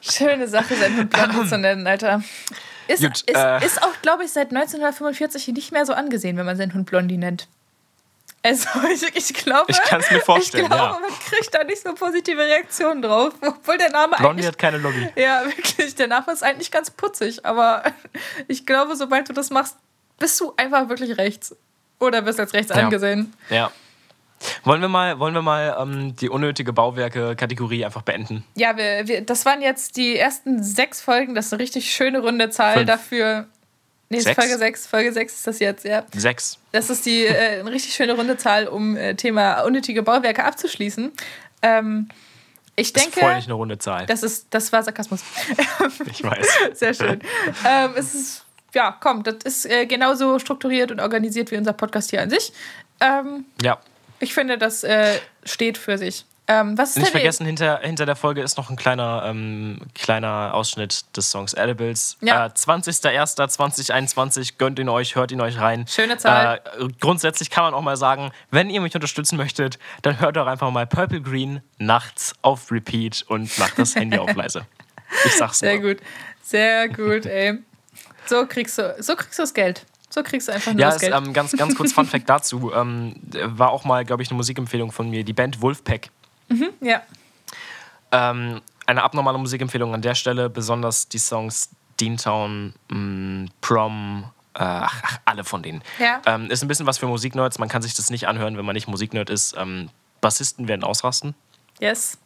Schöne Sache, seinen Hund Blondie zu nennen, Alter. Ist, Gut, ist, äh. ist auch, glaube ich, seit 1945 nicht mehr so angesehen, wenn man seinen Hund Blondie nennt. Also, ich, ich glaube. Ich kann's mir vorstellen, Ich glaube, ja. man kriegt da nicht so positive Reaktionen drauf. Obwohl der Name Blondie hat keine Lobby. Ja, wirklich. Der Name ist eigentlich ganz putzig. Aber ich glaube, sobald du das machst, bist du einfach wirklich rechts. Oder wirst als rechts Ja. angesehen. Ja. Wollen wir mal, wollen wir mal ähm, die unnötige Bauwerke-Kategorie einfach beenden? Ja, wir, wir, das waren jetzt die ersten sechs Folgen. Das ist eine richtig schöne runde Zahl Fünf. dafür. Nee, Sechs? Folge 6. Folge 6 ist das jetzt, ja. Sechs. Das ist die äh, eine richtig schöne runde Zahl, um äh, Thema unnötige Bauwerke abzuschließen. Ähm, ich Das denke, ist voll nicht eine runde Zahl. das, ist, das war Sarkasmus. Ich weiß. Sehr schön. ähm, es ist, ja, komm, das ist äh, genauso strukturiert und organisiert wie unser Podcast hier an sich. Ähm, Ja. ich finde, das äh, steht für sich. Ähm, was ist Nicht vergessen, hinter, hinter der Folge ist noch ein kleiner, ähm, kleiner Ausschnitt des Songs Edibles. Ja. Äh, 20.01.2021, gönnt ihn euch, hört ihn euch rein. Schöne Zahl. Äh, grundsätzlich kann man auch mal sagen, wenn ihr mich unterstützen möchtet, dann hört doch einfach mal Purple Green nachts auf Repeat und macht das Handy auf leise. Ich sag's Sehr nur. gut. Sehr gut, ey. So kriegst du, so kriegst du das Geld. So kriegst du einfach nur Ja, das ist, Geld. ähm, ganz, ganz kurz Fun Fact dazu. Ähm, war auch mal, glaube ich, eine Musikempfehlung von mir. Die Band Wolfpack. Ja. Ähm, eine abnormale Musikempfehlung an der Stelle, besonders die Songs Deantown, mh, Prom, äh, ach, ach, alle von denen. Ja. Ähm, ist ein bisschen was für Musiknerds. Man kann sich das nicht anhören, wenn man nicht Musiknerd ist. Ähm, Bassisten werden ausrasten. Yes.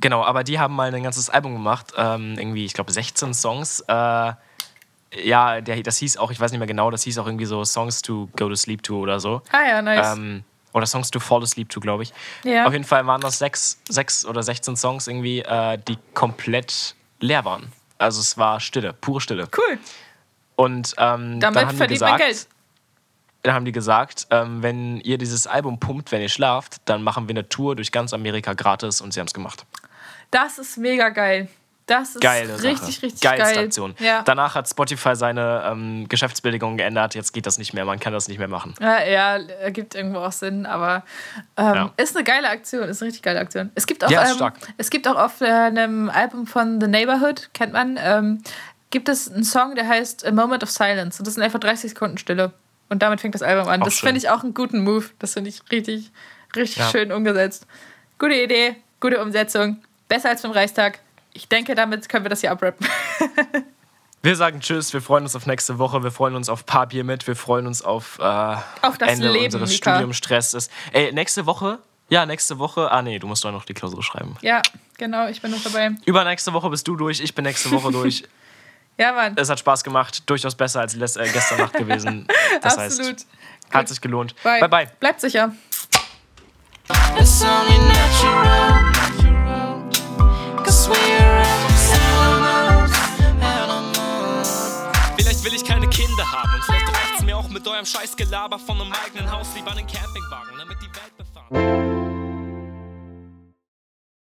Genau, aber die haben mal ein ganzes Album gemacht. Ähm, irgendwie, ich glaube, 16 Songs. Äh, ja, der, das hieß auch, ich weiß nicht mehr genau, das hieß auch irgendwie so Songs to Go to Sleep to oder so. Ah ja, nice. Ähm, oder Songs to Fall Asleep to, glaube ich. Ja. Auf jeden Fall waren das sechs, sechs oder 16 Songs irgendwie, äh, die komplett leer waren. Also es war Stille, pure Stille. cool. Und ähm, dann Damit haben die verdient man gesagt, Geld. dann haben die gesagt, ähm, wenn ihr dieses Album pumpt, wenn ihr schlaft, dann machen wir eine Tour durch ganz Amerika gratis und sie haben es gemacht. Das ist mega geil. Das ist Geile richtig, Sache. richtig Geilste geil. Aktion. Ja. Danach hat Spotify seine ähm, Geschäftsbedingungen geändert. Jetzt geht das nicht mehr. Man kann das nicht mehr machen. Ja, ja, ergibt irgendwo auch Sinn, aber ähm, Ja. ist eine geile Aktion, ist eine richtig geile Aktion. Es gibt auch, Ja, ähm, es gibt auch auf äh, einem Album von The Neighborhood, kennt man, ähm, gibt es einen Song, der heißt A Moment of Silence. Und das sind einfach 30 Sekunden Stille. Und damit fängt das Album an. Auch das finde ich auch einen guten Move. Das finde ich richtig, richtig schön umgesetzt. Gute Idee, gute Umsetzung. Besser als beim Reichstag. Ich denke, damit können wir das hier abrappen. Wir sagen Tschüss, wir freuen uns auf nächste Woche, wir freuen uns auf Papier mit, wir freuen uns auf, äh, auf das Ende Leben, unseres Mika. Studiumstresses. Ey, nächste Woche? Ja, nächste Woche. Ah, nee, du musst doch noch die Klausur schreiben. Ja, genau, ich bin noch dabei. Übernächste Woche bist du durch, ich bin nächste Woche durch. Ja, Mann. Es hat Spaß gemacht, durchaus besser als äh, gestern Nacht gewesen. Das Absolut. heißt, hat sich gelohnt. Bye. bye. bye. Bleibt sicher. It's only natural. Mit eurem Scheißgelaber von einem eigenen Haus lieber einen Campingwagen, damit die Welt befahren.